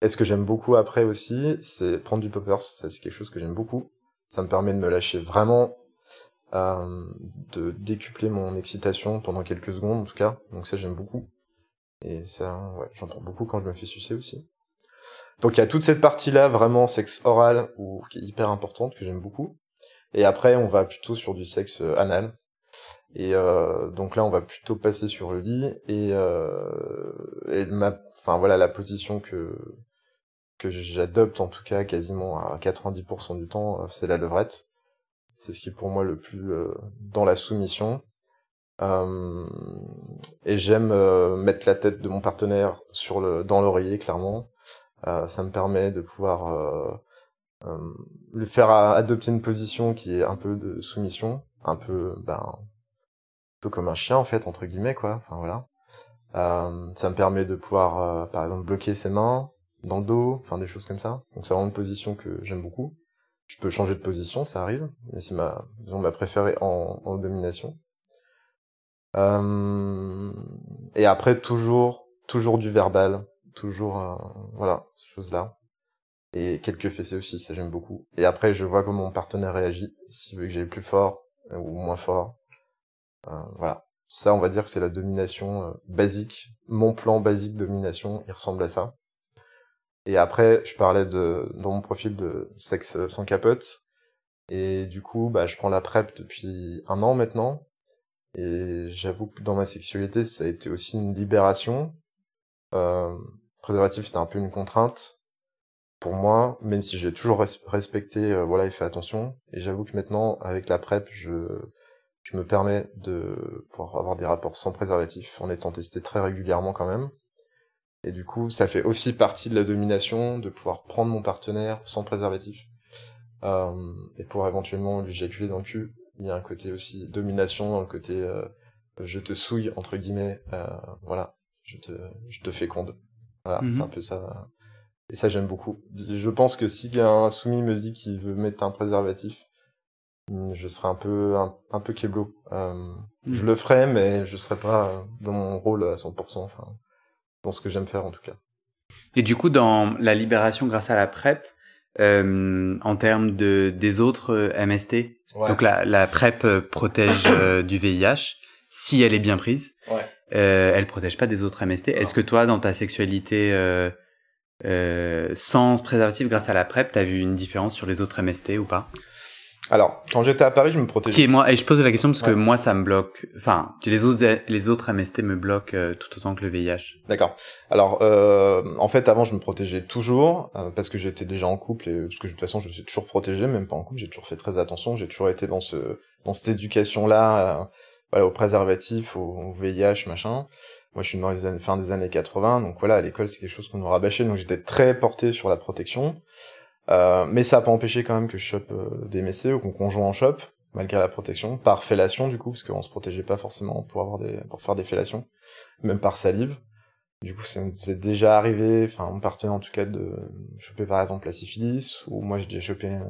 Et ce que j'aime beaucoup après aussi, c'est prendre du poppers. Ça c'est quelque chose que j'aime beaucoup. Ça me permet de me lâcher vraiment, de décupler mon excitation pendant quelques secondes en tout cas. Donc ça j'aime beaucoup. Et ça, ouais, j'en beaucoup quand je me fais sucer aussi. Donc il y a toute cette partie-là vraiment sexe oral ou qui est hyper importante que j'aime beaucoup. Et après on va plutôt sur du sexe euh, anal. Et euh, donc là on va plutôt passer sur le lit et euh, et ma, enfin voilà la position que que j'adopte en tout cas quasiment à 90% du temps, euh, c'est la levrette. C'est ce qui est pour moi le plus euh, dans la soumission. Euh, et j'aime euh, mettre la tête de mon partenaire sur le dans l'oreiller clairement. Ça me permet de pouvoir lui faire adopter une position qui est un peu de soumission, un peu ben un peu comme un chien en fait entre guillemets quoi. Voilà. Ça me permet de pouvoir par exemple bloquer ses mains dans le dos, enfin des choses comme ça. Donc c'est vraiment une position que j'aime beaucoup. Je peux changer de position, ça arrive, mais c'est ma disons ma préférée en, en domination. Euh, et après toujours toujours du verbal, toujours euh, voilà ces choses là. Et quelques fessées aussi, ça j'aime beaucoup. Et après je vois comment mon partenaire réagit, s'il veut que j'aille plus fort euh, ou moins fort. Euh, voilà. Ça, on va dire que c'est la domination euh, basique. Mon plan basique domination, il ressemble à ça. Et après, je parlais de dans mon profil de sexe sans capote. Et du coup, bah, je prends la PrEP depuis un an maintenant. Et j'avoue que dans ma sexualité, ça a été aussi une libération. Euh, préservatif, c'était un peu une contrainte pour moi, même si j'ai toujours res- respecté, euh, voilà, et fait attention. Et j'avoue que maintenant, avec la PrEP, je je me permets de pouvoir avoir des rapports sans préservatif en étant testé très régulièrement quand même. Et du coup, ça fait aussi partie de la domination de pouvoir prendre mon partenaire sans préservatif. euh, et pour éventuellement lui éjaculer dans le cul. Il y a un côté aussi domination, dans le côté euh, je te souille entre guillemets, euh, voilà, je te je te féconde. Voilà, Mhm. c'est un peu ça. Et ça j'aime beaucoup. Je pense que si un soumis me dit qu'il veut mettre un préservatif, hmm, je serais un peu un, un peu kéblo. Euh, Je Mhm. le ferais, mais je serais pas dans mon rôle à 100%. Enfin, dans ce que j'aime faire en tout cas. Et du coup, dans la libération grâce à la PrEP, euh, en termes de des autres euh, MST, donc la, la PrEP euh, protège euh, du VIH si elle est bien prise. Ouais. Euh, elle protège pas des autres MST. Est-ce que toi, dans ta sexualité euh, euh, sans préservatif grâce à la PrEP, t'as vu une différence sur les autres MST ou pas? Alors, quand j'étais à Paris, je me protégeais. Qui est moi Et je pose la question parce que moi, ça me bloque. Enfin, les autres les autres MST me bloquent euh, tout autant que le VIH. D'accord. Alors, euh, en fait, avant, je me protégeais toujours euh, parce que j'étais déjà en couple et parce que de toute façon, je suis toujours protégé, même pas en couple. J'ai toujours fait très attention. J'ai toujours été dans ce dans cette éducation-là, euh, voilà, au préservatif, au, au VIH, machin. Moi, je suis dans les années, fin des années 80, donc voilà, à l'école, c'est quelque chose qu'on nous rabâchait, donc j'étais très porté sur la protection. Euh, mais ça a pas empêché quand même que je chope euh, des MSC ou qu'on conjoint en chope, malgré la protection, par fellation du coup, parce qu'on se protégeait pas forcément pour avoir des, pour faire des fellations, même par salive. Du coup, c'est déjà arrivé, enfin, mon partenaire en tout cas, de choper par exemple la syphilis, ou moi j'ai déjà chopé une,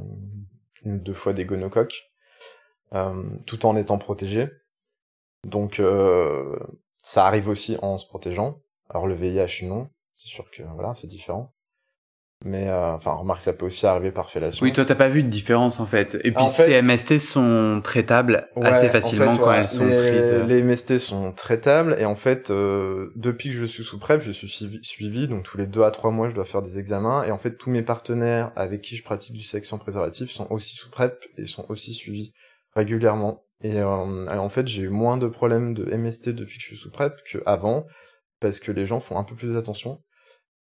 une ou deux fois des gonocoques, euh, tout en étant protégé. Donc, euh, ça arrive aussi en se protégeant. Alors le VIH, non. C'est sûr que voilà, c'est différent. Mais euh, enfin, remarque, ça peut aussi arriver par fellation. Oui, toi, t'as pas vu de différence en fait. Et puis En fait- ces MST sont traitables Ouais, assez en facilement fait, quand ouais, elles sont les, prises. Les MST sont traitables et en fait, euh, depuis que je suis sous PrEP, je suis suivi, suivi, donc tous les deux à trois mois, je dois faire des examens et en fait, tous mes partenaires avec qui je pratique du sexe sans préservatif sont aussi sous PrEP et sont aussi suivis régulièrement. Et, euh, et en fait, j'ai eu moins de problèmes de MST depuis que je suis sous PrEP qu'avant parce que les gens font un peu plus attention.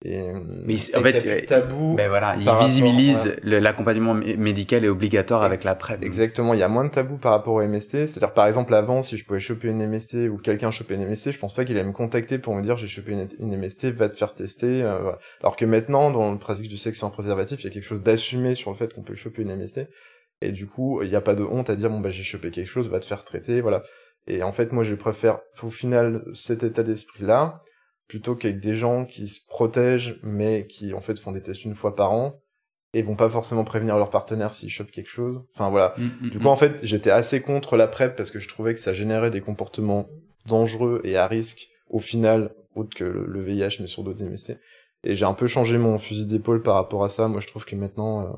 Et, Mais et en fait, euh, tabou. Ben voilà, ouais. le- l'accompagnement mé- médical est obligatoire avec la PrEP. Exactement, il y a moins de tabous par rapport au MST. C'est-à-dire, par exemple, avant, si je pouvais choper une MST ou quelqu'un choper une MST, je pense pas qu'il allait me contacter pour me dire j'ai chopé une, une MST, va te faire tester. euh, voilà. Alors que maintenant, dans le pratique du sexe sans préservatif, il y a quelque chose d'assumé sur le fait qu'on peut choper une MST. Et du coup, il n'y a pas de honte à dire bon bah j'ai chopé quelque chose, va te faire traiter, voilà. Et en fait, moi, je préfère au final cet état d'esprit-là plutôt qu'avec des gens qui se protègent mais qui en fait font des tests une fois par an et vont pas forcément prévenir leur partenaire s'ils chopent quelque chose. Enfin voilà. Mm, mm, Du mm. coup, en fait, j'étais assez contre la PrEP parce que je trouvais que ça générait des comportements dangereux et à risque au final, autre que le le VIH, mais sur d'autres MST. Et j'ai un peu changé mon fusil d'épaule par rapport à ça. Moi, je trouve que maintenant, euh,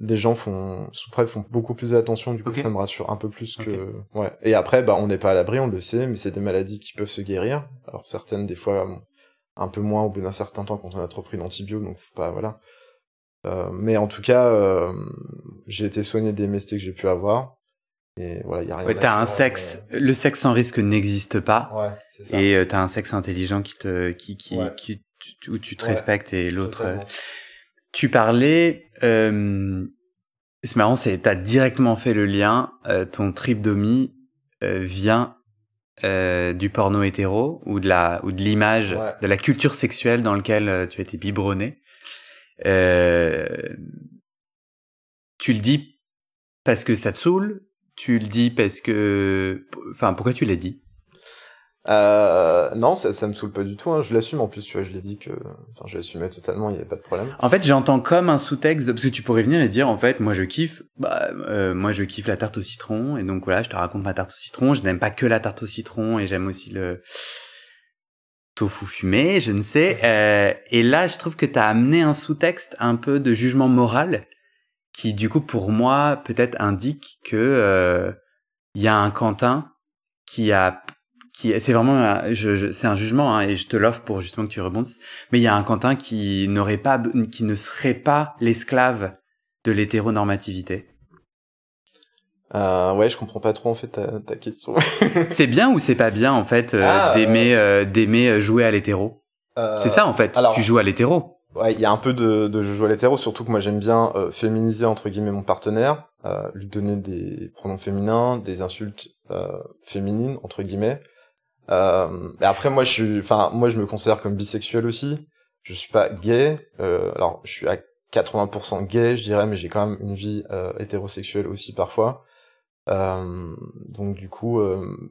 les gens font, sous PrEP font beaucoup plus attention. Du coup, ça me rassure un peu plus que, ouais. Et après, bah, on n'est pas à l'abri, on le sait, mais c'est des maladies qui peuvent se guérir. Alors, certaines, des fois, un peu moins au bout d'un certain temps quand on a trop pris d'antibio, donc faut pas, voilà. Euh, mais en tout cas, euh, j'ai été soigné des MST que j'ai pu avoir. Et voilà, il y a rien Ouais, t'as un faire, sexe, le sexe sans risque n'existe pas. euh, Ouais, c'est ça. Et euh, t'as un sexe intelligent qui te, qui, qui, Ouais. qui- tu- où tu te Ouais, respectes et l'autre. Tu parlais, euh, c'est marrant, c'est t'as directement fait le lien. euh, ton tripdomie euh, vient euh, du porno hétéro ou de la ou de l'image, Ouais. de la culture sexuelle dans lequel euh, tu as été biberonné. Euh, tu le dis parce que ça te saoule. Tu le dis parce que, enfin, pourquoi tu l'as dit? Euh, non, ça, ça me saoule pas du tout. Hein. Je l'assume en plus, tu vois. Je l'ai dit que, enfin, je l'assumais totalement. Il y avait pas de problème. En fait, j'entends comme un sous-texte, parce que tu pourrais venir et dire, en fait, moi je kiffe, bah, euh, moi je kiffe la tarte au citron, et donc voilà, je te raconte ma tarte au citron. Je n'aime pas que la tarte au citron, et j'aime aussi le tofu fumé, je ne sais. Euh, et là, je trouve que tu as amené un sous-texte un peu de jugement moral, qui du coup, pour moi, peut-être indique que euh, il y a un Quentin qui a qui c'est vraiment un- je, je- c'est un jugement hein, et je te l'offre pour justement que tu rebondisses. Mais il y a un Quentin qui n'aurait pas qui ne serait pas l'esclave de l'hétéronormativité. Euh, ouais, je comprends pas trop en fait ta, ta question. c'est bien ou c'est pas bien en fait euh, Ah, d'aimer euh, d'aimer euh, jouer à l'hétéro? C'est ça en fait alors- tu joues à l'hétéro. Ouais, il y a un peu de, de jeu à l'hétéro, surtout que moi j'aime bien euh, féminiser entre guillemets mon partenaire, euh, lui donner des pronoms féminins, des insultes euh, féminines entre guillemets. Euh, et après moi je suis, enfin moi je me considère comme bisexuel aussi. Je suis pas gay. Euh, alors je suis à 80% gay, je dirais, mais j'ai quand même une vie euh, hétérosexuelle aussi parfois. Euh, donc du coup, euh,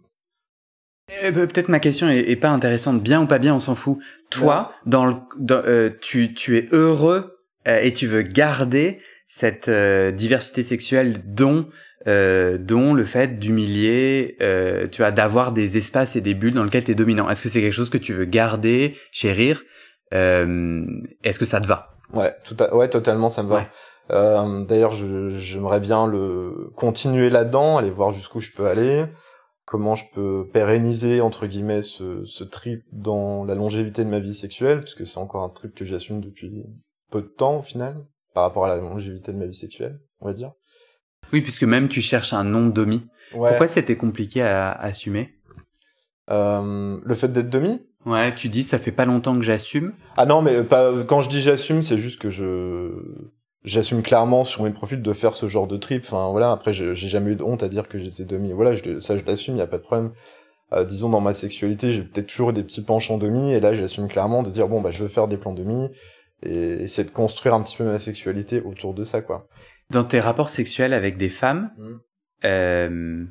eh ben, Peut-être ma question est, pas intéressante. Bien ou pas bien, on s'en fout. Toi, dans le, euh, tu, tu es heureux euh, et tu veux garder cette euh, diversité sexuelle dont dont le fait d'humilier, tu vois, d'avoir des espaces et des bulles dans lesquels tu es dominant. Est-ce que c'est quelque chose que tu veux garder, chérir Est-ce que ça te va? Ouais, tout ouais, totalement, ça me va. D'ailleurs, j'aimerais bien le continuer là-dedans, aller voir jusqu'où je peux aller comment je peux pérenniser entre guillemets ce, ce trip dans la longévité de ma vie sexuelle, puisque c'est encore un trip que j'assume depuis peu de temps au final, par rapport à la longévité de ma vie sexuelle, on va dire. Oui, puisque même tu cherches un nom de demi. Pourquoi c'était compliqué à, assumer? Euh, Le fait d'être demi? Ouais, tu dis ça fait pas longtemps que j'assume. Ah non, mais pas, quand je dis j'assume, c'est juste que je j'assume clairement sur mes profils de faire ce genre de trip. Enfin voilà, après j'ai jamais eu de honte à dire que j'étais demi. Voilà, je, ça je l'assume, il y a pas de problème. Euh, disons dans ma sexualité, j'ai peut-être toujours des petits penchants demi, et là j'assume clairement de dire bon bah je veux faire des plans demi et essayer de construire un petit peu ma sexualité autour de ça quoi. Dans tes rapports sexuels avec des femmes, mmh. euh,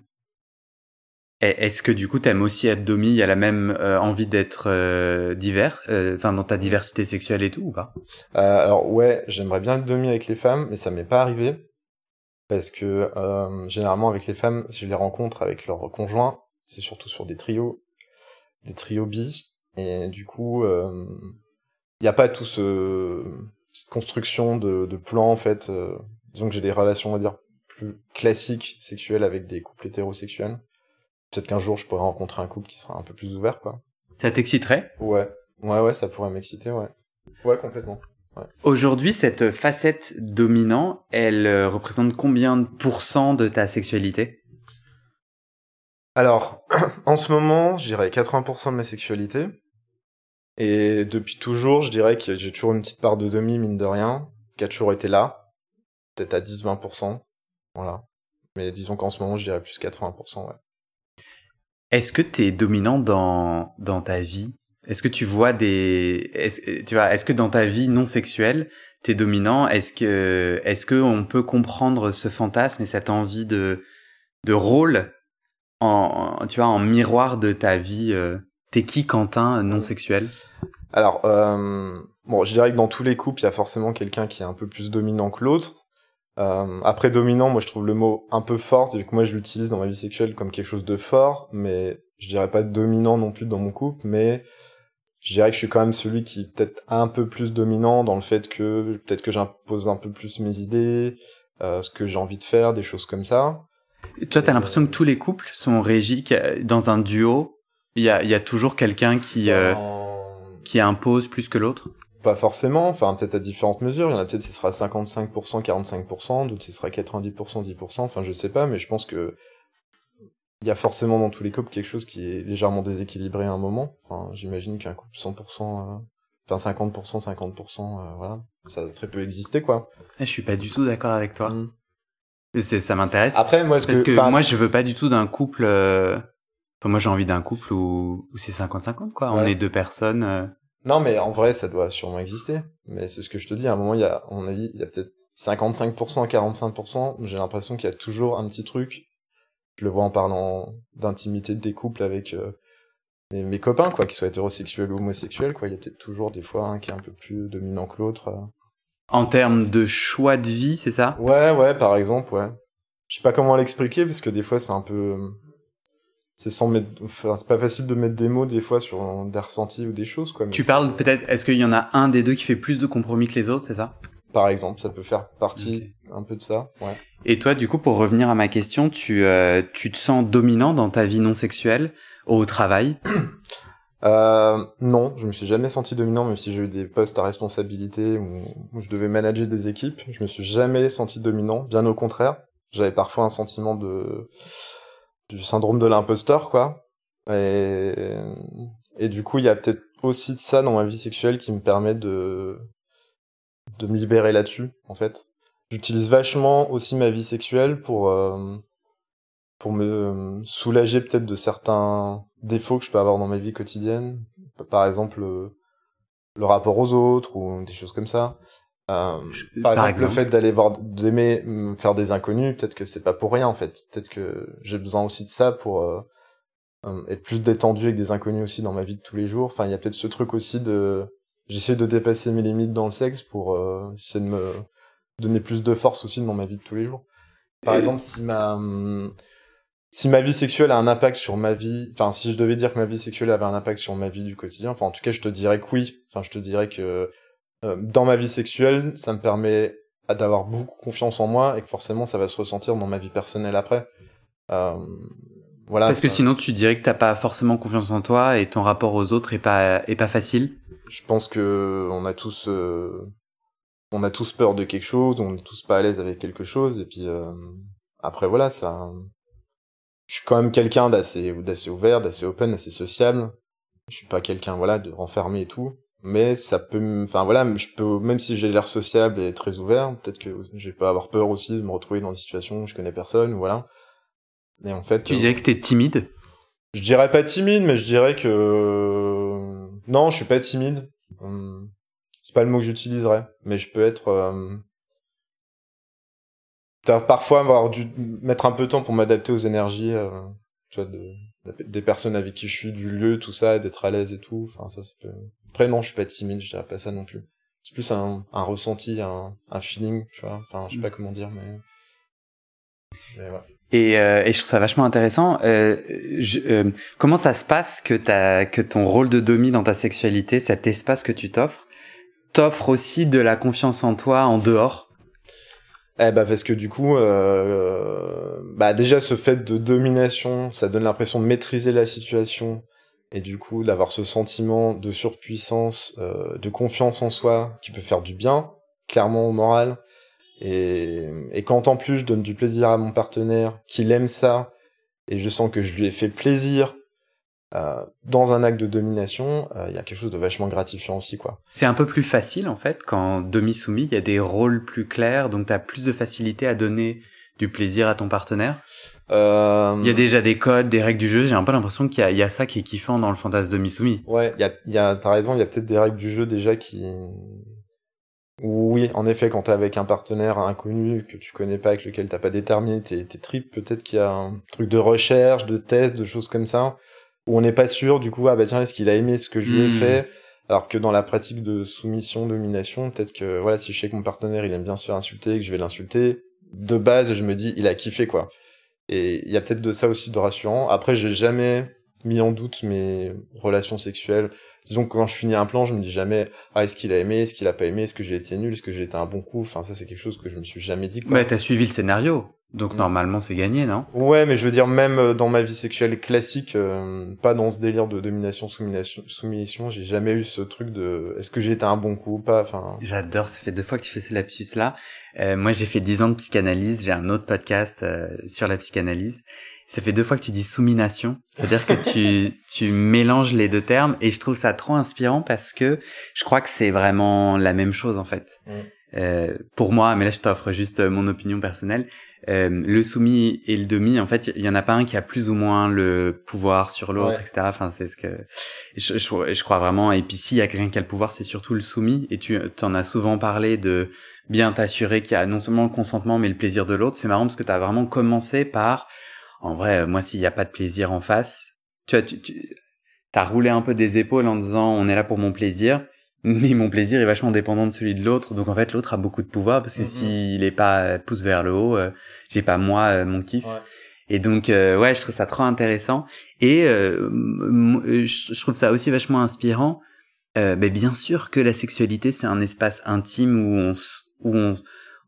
est-ce que du coup t'aimes aussi être domi? Il y a la même euh, envie d'être euh, divers, enfin dans ta diversité sexuelle et tout ou pas? Alors ouais, j'aimerais bien être domi avec les femmes, mais ça m'est pas arrivé parce que généralement avec les femmes, si je les rencontre avec leurs conjoints, c'est surtout sur des trios, des trios bi, et du coup il n'y a pas tout ce cette construction de, de plans en fait. Disons que j'ai des relations on va dire plus classiques sexuelles avec des couples hétérosexuels peut-être qu'un jour je pourrais rencontrer un couple qui sera un peu plus ouvert, quoi. Ça t'exciterait? Ouais, ouais, ouais, ça pourrait m'exciter, ouais. Ouais, complètement. Aujourd'hui, cette facette dominant, elle euh, représente combien de pourcents de ta sexualité? Alors, en ce moment, je dirais 80% de ma sexualité. Et depuis toujours, je dirais que j'ai toujours une petite part de demi, mine de rien, qui a toujours été là. Peut-être à 10-20%. Voilà. Mais disons qu'en ce moment, je dirais plus 80%, ouais. Est-ce que tu es dominant dans, dans ta vie? Est-ce que tu vois des... Est tu vois, est-ce que dans ta vie non sexuelle, tu es dominant? Est-ce que est-ce que on peut comprendre ce fantasme et cette envie de, de rôle en, tu vois, en miroir de ta vie euh, T'es qui, Quentin, non sexuel? Alors, euh, bon, je dirais que dans tous les couples, il y a forcément quelqu'un qui est un peu plus dominant que l'autre. Euh, après dominant, moi je trouve le mot un peu fort, c'est que moi je l'utilise dans ma vie sexuelle comme quelque chose de fort, mais je dirais pas dominant non plus dans mon couple, mais je dirais que je suis quand même celui qui est peut-être un peu plus dominant dans le fait que peut-être que j'impose un peu plus mes idées, euh, ce que j'ai envie de faire, des choses comme ça. Et toi, t'as l'impression que tous les couples sont régis dans un duo. Il y a, y a toujours quelqu'un qui euh, qui impose plus que l'autre? Pas forcément, enfin peut-être à différentes mesures. Il y en a peut-être ce sera 55%, 45%, d'autres ce sera 90%, 10%. Enfin je sais pas, mais je pense que il y a forcément dans tous les couples quelque chose qui est légèrement déséquilibré à un moment. Enfin j'imagine qu'un couple 100%, euh, enfin 50%, 50%, euh, voilà, ça a très peu existé quoi. Eh, je suis pas du tout d'accord avec toi. Mm. Ça m'intéresse. Après moi, parce que, moi je veux pas du tout d'un couple. Euh... Enfin, moi j'ai envie d'un couple où, où c'est 50-50 quoi. On est deux personnes. Non, mais en vrai, ça doit sûrement exister. Mais c'est ce que je te dis, à un moment, il y a, à mon avis, il y a peut-être 55%, 45%. J'ai l'impression qu'il y a toujours un petit truc. Je le vois en parlant d'intimité des couples avec euh, mes, copains, quoi, qu'ils soient hétérosexuels ou homosexuels, quoi. Il y a peut-être toujours des fois un qui est un peu plus dominant que l'autre. Euh. En termes de choix de vie, c'est ça? Ouais, ouais, par exemple, ouais. Je sais pas comment l'expliquer, parce que des fois, c'est un peu c'est sans mettre enfin, c'est pas facile de mettre des mots des fois sur des ressentis ou des choses quoi tu parles peut-être est-ce qu'il y en a un des deux qui fait plus de compromis que les autres c'est ça? Par exemple ça peut faire partie un peu de ça ouais et toi du coup pour revenir à ma question tu euh, tu te sens dominant dans ta vie non sexuelle au travail? Euh, non, je me suis jamais senti dominant, même si j'ai eu des postes à responsabilité où, où je devais manager des équipes. Je me suis jamais senti dominant, bien au contraire. J'avais parfois un sentiment de du syndrome de l'imposteur, quoi. Et, et du coup, il y a peut-être aussi de ça dans ma vie sexuelle qui me permet de, me libérer là-dessus, en fait. J'utilise vachement aussi ma vie sexuelle pour, euh, pour me soulager peut-être de certains défauts que je peux avoir dans ma vie quotidienne. Par exemple, le, le rapport aux autres ou des choses comme ça. Euh, par, exemple, le fait d'aller voir, d'aimer faire des inconnus, peut-être que c'est pas pour rien en fait. Peut-être que j'ai besoin aussi de ça pour euh, euh, être plus détendu avec des inconnus aussi dans ma vie de tous les jours. Enfin, il y a peut-être ce truc aussi de, j'essaie de dépasser mes limites dans le sexe pour euh, essayer de me donner plus de force aussi dans ma vie de tous les jours. Par exemple, si ma si ma vie sexuelle a un impact sur ma vie, enfin si je devais dire que ma vie sexuelle avait un impact sur ma vie du quotidien, enfin en tout cas je te dirais que oui. Enfin je te dirais que euh, dans ma vie sexuelle, ça me permet d'avoir beaucoup confiance en moi et que forcément ça va se ressentir dans ma vie personnelle après. Euh, voilà. Parce que sinon tu dirais que t'as pas forcément confiance en toi et ton rapport aux autres est pas est pas facile. Je pense que on a tous euh, on a tous peur de quelque chose, on est tous pas à l'aise avec quelque chose et puis euh, après voilà ça. Je suis quand même quelqu'un d'assez d'assez ouvert, d'assez open, d'assez sociable. Je suis pas quelqu'un voilà de renfermé et tout mais ça peut enfin voilà je peux même si j'ai l'air sociable et très ouvert peut-être que j'ai pas avoir peur aussi de me retrouver dans des situations où je connais personne voilà. Et en fait tu dirais que t'es timide? je dirais pas timide mais je dirais que non je suis pas timide. Hum, c'est pas le mot que j'utiliserais mais je peux être euh... parfois avoir dû mettre un peu de temps pour m'adapter aux énergies euh, tu vois de des personnes avec qui je suis, du lieu, tout ça, d'être à l'aise et tout. Enfin, ça, ça peut... Après, non, je suis pas timide, je dirais pas ça non plus. C'est plus un, un ressenti, un, un feeling, tu vois. Enfin, je sais pas comment dire, mais... mais ouais. Et, euh, et, je trouve ça vachement intéressant. Euh, je, euh, comment ça se passe que, ton rôle de domi dans ta sexualité, cet espace que tu t'offres, t'offre aussi de la confiance en toi en dehors? Eh bah parce que du coup, euh, bah déjà ce fait de domination, ça donne l'impression de maîtriser la situation et du coup d'avoir ce sentiment de surpuissance, euh, de confiance en soi qui peut faire du bien, clairement au moral. Et, et quand en plus je donne du plaisir à mon partenaire, qu'il aime ça, et je sens que je lui ai fait plaisir euh, dans un acte de domination, euh, il y a quelque chose de vachement gratifiant aussi, quoi. C'est un peu plus facile en fait quand demi-soumis, il y a des rôles plus clairs, donc t'as plus de facilité à donner du plaisir à ton partenaire? Euh... Il y a déjà des codes, des règles du jeu. J'ai un peu l'impression qu'il y, y, a ça qui est kiffant dans le fantasme demi-soumis. Ouais, il y a, y a t'as raison, il y a peut-être des règles du jeu déjà qui. Oui, en effet, quand t'es avec un partenaire inconnu que tu connais pas, avec lequel t'as pas déterminé tes, tes tripes, peut-être qu'il y a un truc de recherche, de test, de choses comme ça où on n'est pas sûr du coup ah bah tiens est-ce qu'il a aimé ce que je lui ai hmm. fait? Alors que dans la pratique de soumission domination peut-être que voilà si je sais que mon partenaire il aime bien se faire insulter que je vais l'insulter de base je me dis il a kiffé quoi. Et il y a peut-être de ça aussi de rassurant. Après j'ai jamais mis en doute mes relations sexuelles. Disons que quand je finis un plan je me dis jamais ah est-ce qu'il a aimé est-ce qu'il a pas aimé est-ce que j'ai été nul est-ce que j'ai été un bon coup? Enfin ça c'est quelque chose que je me suis jamais dit quoi. mais t'as suivi le scénario donc mm. normalement c'est gagné, non? Ouais, mais je veux dire même euh, dans ma vie sexuelle classique, euh, pas dans ce délire de domination soumission, soumission, j'ai jamais eu ce truc de est-ce que j'ai été un bon coup ou pas? Enfin. J'adore, ça fait deux fois que tu fais ce lapsus là. Euh, moi j'ai fait dix ans de psychanalyse, j'ai un autre podcast euh, sur la psychanalyse. Ça fait deux fois que tu dis soumination, c'est-à-dire que tu tu mélanges les deux termes et je trouve ça trop inspirant parce que je crois que c'est vraiment la même chose en fait. Mm. Euh, pour moi, mais là je t'offre juste mon opinion personnelle, euh, le soumis et le demi, en fait, il y, en a pas un qui a plus ou moins le pouvoir sur l'autre, etc. Enfin, c'est ce que je, je, je, crois vraiment. Et puis, s'il y a quelqu'un qui a le pouvoir, c'est surtout le soumis. Et tu en as souvent parlé de bien t'assurer qu'il y a non seulement le consentement, mais le plaisir de l'autre. C'est marrant parce que tu as vraiment commencé par, en vrai, moi, s'il n'y a pas de plaisir en face, tu as, tu, tu as roulé un peu des épaules en disant, on est là pour mon plaisir mais mon plaisir est vachement dépendant de celui de l'autre. Donc en fait, l'autre a beaucoup de pouvoir parce que mm-hmm. s'il est pas euh, pousse vers le haut, euh, j'ai pas moi euh, mon kiff. Et donc ouais, je trouve ça trop intéressant et je trouve ça aussi vachement inspirant. Euh, ben bien sûr que la sexualité c'est un espace intime où on où on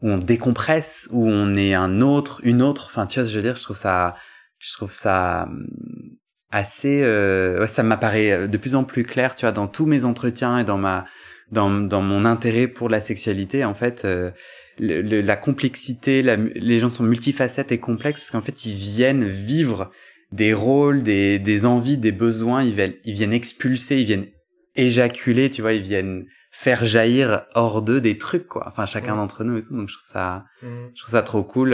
où on décompresse, où on est un autre, une autre. Enfin, tu vois ce que je veux dire? Je trouve ça, je trouve ça assez euh, ouais, ça m'apparaît euh, de plus en plus clair tu vois dans tous mes entretiens et dans ma dans, dans mon intérêt pour la sexualité en fait euh, le, la complexité la, les gens sont multifacettes et complexes parce qu'en fait ils viennent vivre des rôles des, des envies des besoins ils viennent ils viennent expulser ils viennent éjaculer tu vois ils viennent faire jaillir hors d'eux des trucs quoi. Enfin chacun d'entre nous et tout. Donc je trouve ça mmh. je trouve ça trop cool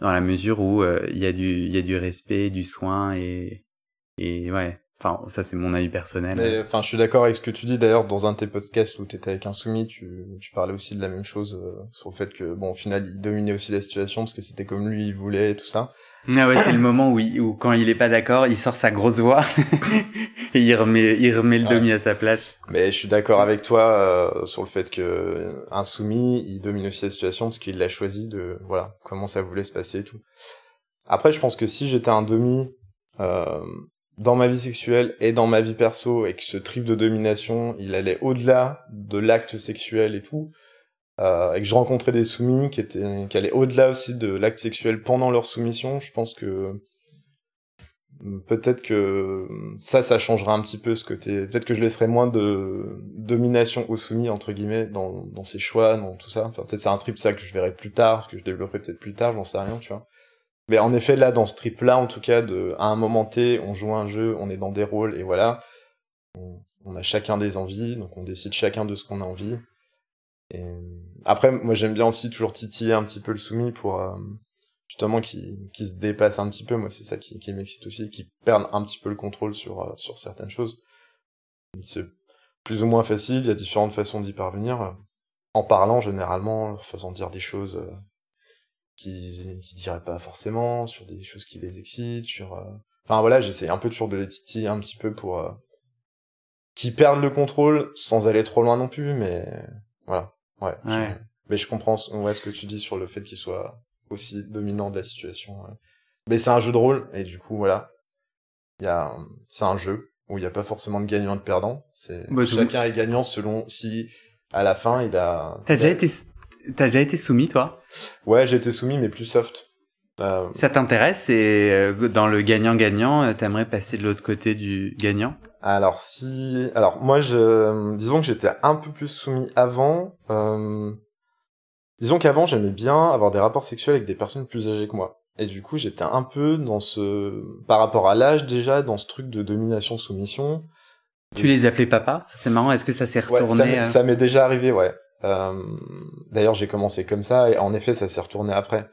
dans la mesure où il y a du il y a du respect du soin et et ouais, Enfin, ça c'est mon avis personnel. Mais enfin, je suis d'accord avec ce que tu dis. D'ailleurs, dans un de tes podcasts où t'étais avec un soumis, tu, tu parlais aussi de la même chose euh, sur le fait que, bon, au final, il dominait aussi la situation parce que c'était comme lui, il voulait et tout ça. Ah ouais, c'est le moment où, il, où quand il est pas d'accord, il sort sa grosse voix et il remet, il remet le demi à sa place. Mais je suis d'accord avec toi euh, sur le fait que un soumis, il domine aussi la situation parce qu'il l'a choisi de, voilà, comment ça voulait se passer et tout. Après, je pense que si j'étais un demi, euh, dans ma vie sexuelle et dans ma vie perso et que ce trip de domination, il allait au-delà de l'acte sexuel et tout, euh, et que je rencontrais des soumis qui étaient qui allaient au-delà aussi de l'acte sexuel pendant leur soumission, je pense que peut-être que ça ça changera un petit peu ce côté peut-être que je laisserai moins de domination aux soumis entre guillemets dans dans ses choix dans tout ça. Enfin peut-être c'est un trip ça que je verrai plus tard que je développerai peut-être plus tard j'en sais rien tu vois mais en effet, là, dans ce trip-là, en tout cas, de, à un moment T, on joue un jeu, on est dans des rôles, et voilà. On, a chacun des envies, donc on décide chacun de ce qu'on a envie. Après, moi, j'aime bien aussi toujours titiller un petit peu le soumis pour, euh, justement, qui, qui se dépasse un petit peu. Moi, c'est ça qui, qui m'excite aussi, qui perd un petit peu le contrôle sur, euh, sur certaines choses. C'est plus ou moins facile, il y a différentes façons d'y parvenir. En parlant, généralement, en faisant dire des choses euh, qui diraient pas forcément, sur des choses qui les excitent, sur... Euh, enfin voilà, j'essaie un peu toujours de les titiller un petit peu pour... Euh... qui perdent le contrôle sans aller trop loin non plus, mais voilà. Ouais. Mais je comprends ouais, ce que tu dis sur le fait qu'il soit aussi dominant de la situation. Mais c'est un jeu de rôle, et du coup, voilà. Il y a, c'est un jeu où il n'y a pas forcément de gagnant et de perdant. C'est, bah, chacun est gagnant selon si, à la fin, il a... T'as déjà été T'as déjà été soumis, toi? Ouais, j'ai été soumis, mais plus soft. Euh... Ça t'intéresse et euh, dans le gagnant-gagnant, euh, t'aimerais passer de l'autre côté du gagnant? Alors si, alors moi, je, disons que j'étais un peu plus soumis avant. Euh... Disons qu'avant, j'aimais bien avoir des rapports sexuels avec des personnes plus âgées que moi. Et du coup, j'étais un peu dans ce, par rapport à l'âge déjà, dans ce truc de domination-soumission. Tu les appelais papa? C'est marrant. Est-ce que ça s'est retourné ouais, Ça m'est déjà arrivé, ouais. Euh, D'ailleurs, j'ai commencé comme ça et en effet, ça s'est retourné après.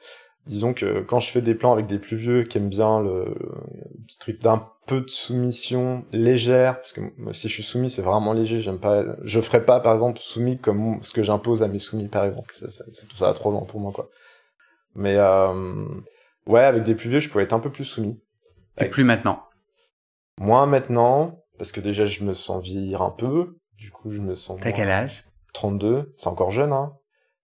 Disons que quand je fais des plans avec des plus vieux qui aiment bien le, le trip d'un peu de soumission légère, parce que moi, si je suis soumis, c'est vraiment léger. J'aime pas, je ferais pas, par exemple, soumis comme ce que j'impose à mes soumis, par exemple. Ça, ça, ça, ça va trop loin pour moi, quoi. Mais euh, ouais, avec des plus vieux, je pouvais être un peu plus soumis. Et plus maintenant. Moins maintenant, parce que déjà, je me sens vieillir un peu. Du coup, je me sens. T'as quel âge? 32, c'est encore jeune, hein.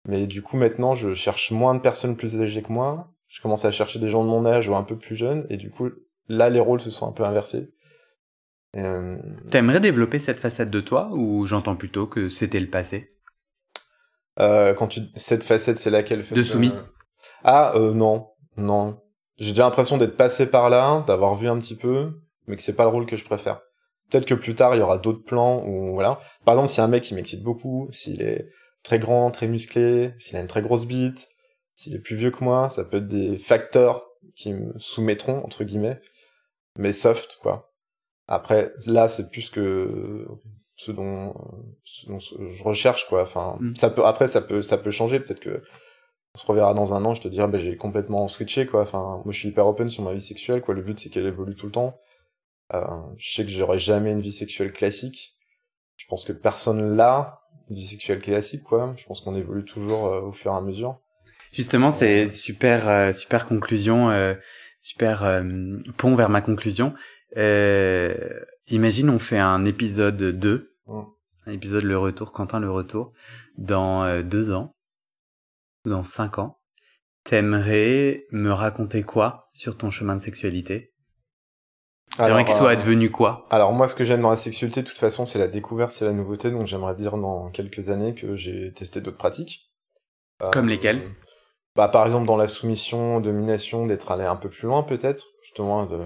Mais du coup, maintenant, je cherche moins de personnes plus âgées que moi. Je commence à chercher des gens de mon âge ou un peu plus jeunes. Et du coup, là, les rôles se sont un peu inversés. Euh... T'aimerais développer cette facette de toi ou j'entends plutôt que c'était le passé? Euh, Quand tu cette facette, c'est laquelle? De soumis. Ah euh, non, non. J'ai déjà l'impression d'être passé par là, d'avoir vu un petit peu, mais que c'est pas le rôle que je préfère peut-être que plus tard il y aura d'autres plans où voilà. Par exemple, si un mec qui m'excite beaucoup, s'il est très grand, très musclé, s'il a une très grosse bite, s'il est plus vieux que moi, ça peut être des facteurs qui me soumettront entre guillemets, mais soft quoi. Après, là, c'est plus que ce dont, ce dont je recherche quoi. Enfin, mm. ça peut après ça peut ça peut changer. Peut-être que on se reverra dans un an, je te dirai, ben j'ai complètement switché quoi. Enfin, moi je suis hyper open sur ma vie sexuelle quoi. Le but c'est qu'elle évolue tout le temps. Euh, je sais que j'aurai jamais une vie sexuelle classique. Je pense que personne l'a, une vie sexuelle classique, quoi. Je pense qu'on évolue toujours euh, au fur et à mesure. Justement, c'est super, euh, super conclusion, super pont vers ma conclusion. imagine, on fait un épisode 2, mm. un épisode Le Retour, Quentin Le Retour, dans deux ans, dans cinq ans. T'aimerais me raconter quoi sur ton chemin de sexualité? Alors, qu'il soit advenu quoi? Alors moi, ce que j'aime dans la sexualité, de toute façon, c'est la découverte, c'est la nouveauté. Donc j'aimerais dire dans quelques années que j'ai testé d'autres pratiques. Comme lesquelles? Bah par exemple dans la soumission, domination, d'être allé un peu plus loin peut-être, justement de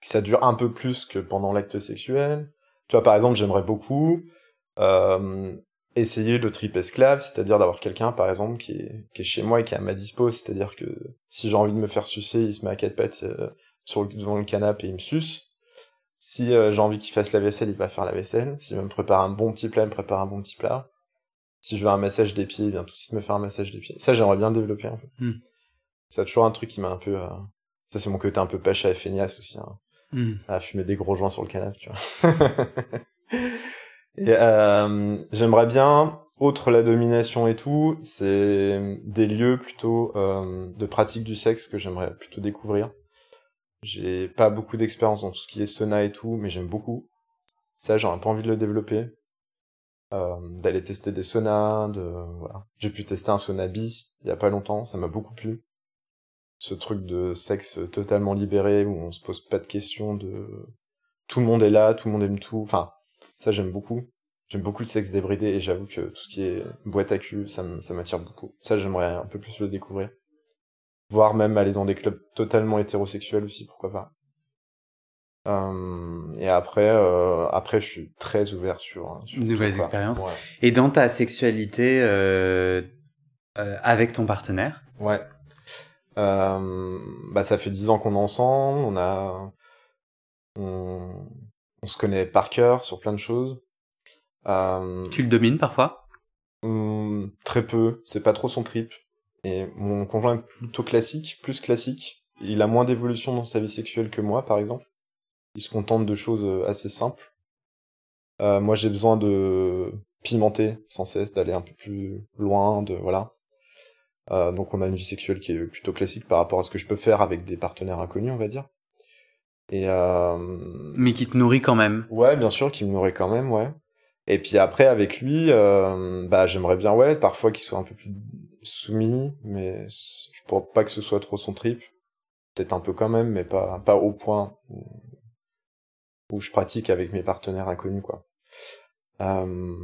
que ça dure un peu plus que pendant l'acte sexuel. Tu vois, par exemple, j'aimerais beaucoup euh, essayer le trip esclave, c'est-à-dire d'avoir quelqu'un, par exemple, qui est, qui est chez moi et qui est à ma dispo, c'est-à-dire que si j'ai envie de me faire sucer, il se met à quatre pattes euh, sur le, devant le canapé et il me suce. Si euh, j'ai envie qu'il fasse la vaisselle, il va faire la vaisselle. S'il veut me prépare un bon petit plat, il me prépare un bon petit plat. Si je veux un massage des pieds, il vient tout de suite me faire un massage des pieds. Ça, j'aimerais bien développer en fait. Hmm. C'est toujours un truc qui m'a un peu... Euh... Ça, c'est mon côté un peu pacha et feignasse aussi. Hein. hmm. à fumer des gros joints sur le canapé, tu vois. et euh, j'aimerais bien, autre la domination et tout, c'est des lieux plutôt de pratique du sexe que j'aimerais plutôt découvrir. J'ai pas beaucoup d'expérience dans tout ce qui est sauna et tout, mais j'aime beaucoup. Ça, j'aurais pas envie de le développer. Euh, d'aller tester des saunas, de voilà. J'ai pu tester un sauna bi il y a pas longtemps, ça m'a beaucoup plu. Ce truc de sexe totalement libéré où on se pose pas de questions de tout le monde est là, tout le monde aime tout. Enfin, ça j'aime beaucoup. J'aime beaucoup le sexe débridé et j'avoue que tout ce qui est boîte à cul, ça m'attire beaucoup. Ça j'aimerais un peu plus le découvrir. Voire même aller dans des clubs totalement hétérosexuels aussi, pourquoi pas. Euh, et après, euh, après, je suis très ouvert sur, sur nouvelles expériences. Et dans ta sexualité euh, euh, avec ton partenaire? Ouais. Euh, bah, ça fait dix ans qu'on est ensemble. On a, on, on, se connaît par cœur sur plein de choses. tu le domines parfois? hum, Très peu. C'est pas trop son trip. Et mon conjoint est plutôt classique, plus classique. Il a moins d'évolution dans sa vie sexuelle que moi, par exemple il se contente de choses euh, assez simples. Euh, moi, j'ai besoin de pimenter sans cesse, d'aller un peu plus loin, de voilà. Euh, donc, on a une vie sexuelle qui est plutôt classique par rapport à ce que je peux faire avec des partenaires inconnus, on va dire. Et euh... mais qui te nourrit quand même. Ouais, bien sûr, qui me nourrit quand même, ouais. Et puis après, avec lui, bah, j'aimerais bien, ouais, parfois qu'il soit un peu plus soumis, mais je pense pas que ce soit trop son trip. Peut-être un peu quand même, mais pas pas au point où je pratique avec mes partenaires inconnus, quoi. Euh,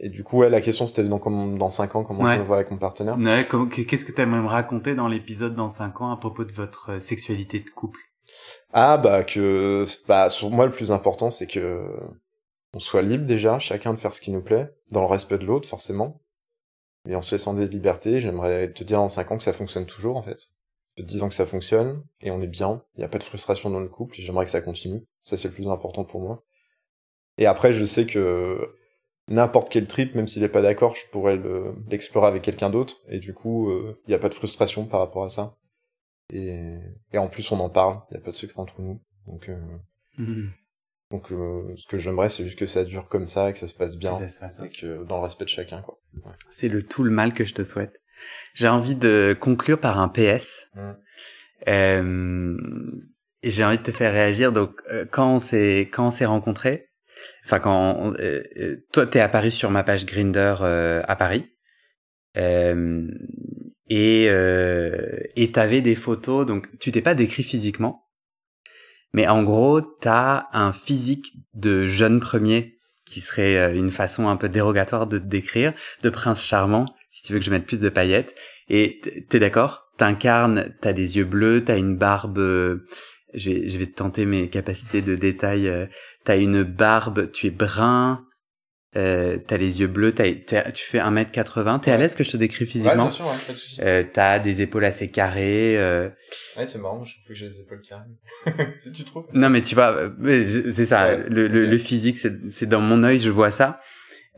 et du coup, ouais, la question c'était dans, dans 5 ans, comment je me vois avec mon partenaire. Ouais, qu'est-ce que tu aimerais me raconter dans l'épisode dans 5 ans à propos de votre euh, sexualité de couple? Ah, bah, que, bah, sur moi, le plus important, c'est que on soit libre déjà, chacun de faire ce qui nous plaît, dans le respect de l'autre, forcément. Et en se laissant des libertés, j'aimerais te dire dans 5 ans que ça fonctionne toujours, en fait. 10 ans que ça fonctionne, et on est bien, il n'y a pas de frustration dans le couple, et j'aimerais que ça continue. Ça, c'est le plus important pour moi. Et après, je sais que n'importe quel trip, même s'il n'est pas d'accord, je pourrais l'explorer avec quelqu'un d'autre. Et du coup, euh, il n'y a pas de frustration par rapport à ça. Et, et en plus, on en parle. Il n'y a pas de secret entre nous. Donc, euh, mmh. donc euh, ce que j'aimerais, c'est juste que ça dure comme ça et que ça se passe bien. et que dans le respect de chacun, quoi. C'est le tout le mal que je te souhaite. J'ai envie de conclure par un PS. Mmh. Euh, j'ai envie de te faire réagir. Donc, euh, quand on s'est quand on s'est rencontrés, enfin quand euh, euh, toi t'es apparu sur ma page Grinder à Paris, et et t'avais des photos. Donc, tu t'es pas décrit physiquement, mais en gros, t'as un physique de jeune premier qui serait une façon un peu dérogatoire de te décrire, de prince charmant, si tu veux que je mette plus de paillettes. Et t'es d'accord? T'incarnes, t'as des yeux bleus, t'as une barbe je vais, je vais tenter mes capacités de détail. Euh, t'as une barbe, tu es brun, euh, t'as les yeux bleus, t'as, tu fais 1m80. T'es à l'aise que je te décris physiquement Ouais, bien sûr, pas de soucis. Euh, t'as des épaules assez carrées. Euh... Ouais, c'est marrant, je trouve que j'ai des épaules carrées. si tu trouves Non, mais tu vois, euh, c'est ça. le, le, le, physique, c'est, c'est dans mon œil, je vois ça.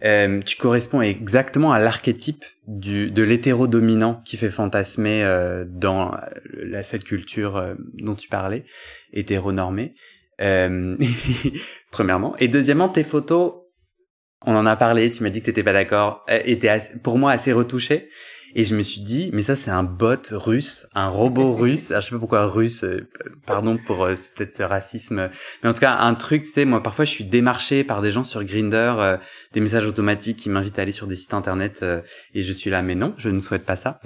Euh, tu corresponds exactement à l'archétype du de l'hétéro-dominant qui fait fantasmer euh, dans la, cette culture dont tu parlais, hétéronormée. Euh, premièrement, et deuxièmement, tes photos, on en a parlé. Tu m'as dit que t'étais pas d'accord, étaient pour moi assez retouchées. Et je me suis dit, mais ça c'est un bot russe, un robot russe. Alors, je sais pas pourquoi russe, euh, pardon pour euh, peut-être ce racisme, mais en tout cas un truc, c'est moi parfois je suis démarché par des gens sur Grinder, euh, des messages automatiques qui m'invitent à aller sur des sites internet et je suis là, mais non, je ne souhaite pas ça.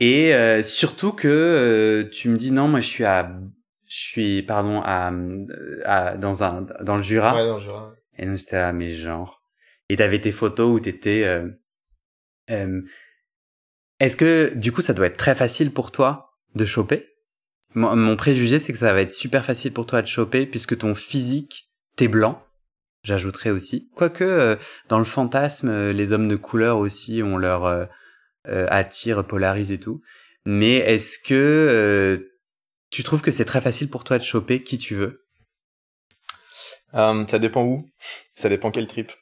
Et surtout que tu me dis non, moi je suis à, je suis pardon à, à dans un dans le Jura. Ouais, dans le Jura. Et nous c'était là, mais genre. Et t'avais tes photos où t'étais euh, est-ce que du coup ça doit être très facile pour toi de choper? Mon préjugé c'est que ça va être super facile pour toi de choper puisque ton physique t'es blanc. J'ajouterais aussi. Quoique euh, dans le fantasme, euh, les hommes de couleur aussi ont leur euh, attire, polarise et tout. Mais est-ce que tu trouves que c'est très facile pour toi de choper qui tu veux? Ça dépend où. Ça dépend quel trip.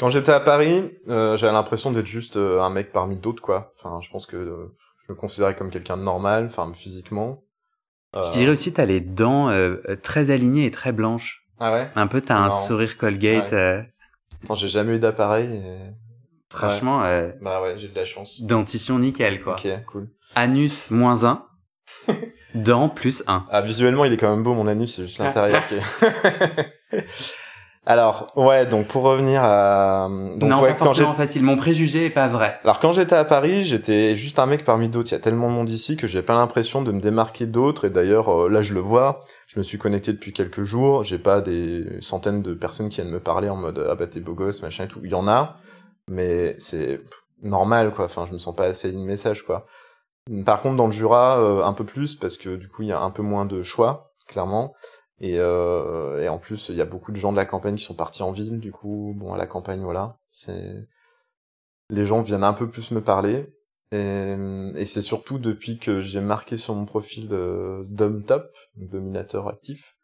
Quand j'étais à Paris, euh, j'avais l'impression d'être juste euh, un mec parmi d'autres, quoi. Enfin, je pense que euh, je me considérais comme quelqu'un de normal, enfin, physiquement. Je dirais aussi, t'as les dents très alignées et très blanches. Ah ouais? Un peu, t'as un marrant. sourire Colgate. Ouais. Attends, j'ai jamais eu d'appareil. Et... franchement, euh, Bah ouais, j'ai de la chance. dentition nickel, quoi. Ok, cool. Anus, moins un. dents, plus un. Ah, visuellement, il est quand même beau, mon anus, c'est juste l'intérieur qui est... Alors, ouais, donc pour revenir à... Donc, non, ouais, pas quand forcément facile. Mon préjugé est pas vrai. Alors quand j'étais à Paris, j'étais juste un mec parmi d'autres. Il y a tellement de monde ici que j'ai pas l'impression de me démarquer d'autres. Et d'ailleurs, euh, là je le vois, je me suis connecté depuis quelques jours. J'ai pas des centaines de personnes qui viennent me parler en mode ah bah t'es beau gosse machin et tout. Il y en a, mais c'est normal quoi. Enfin je me sens pas assez de message quoi. Par contre dans le Jura euh, un peu plus parce que du coup il y a un peu moins de choix clairement. Et, euh, et en plus, il y a beaucoup de gens de la campagne qui sont partis en ville, du coup, bon, à la campagne, voilà. C'est, les gens viennent un peu plus me parler. Et, et c'est surtout depuis que j'ai marqué sur mon profil Dom Top, dominateur actif,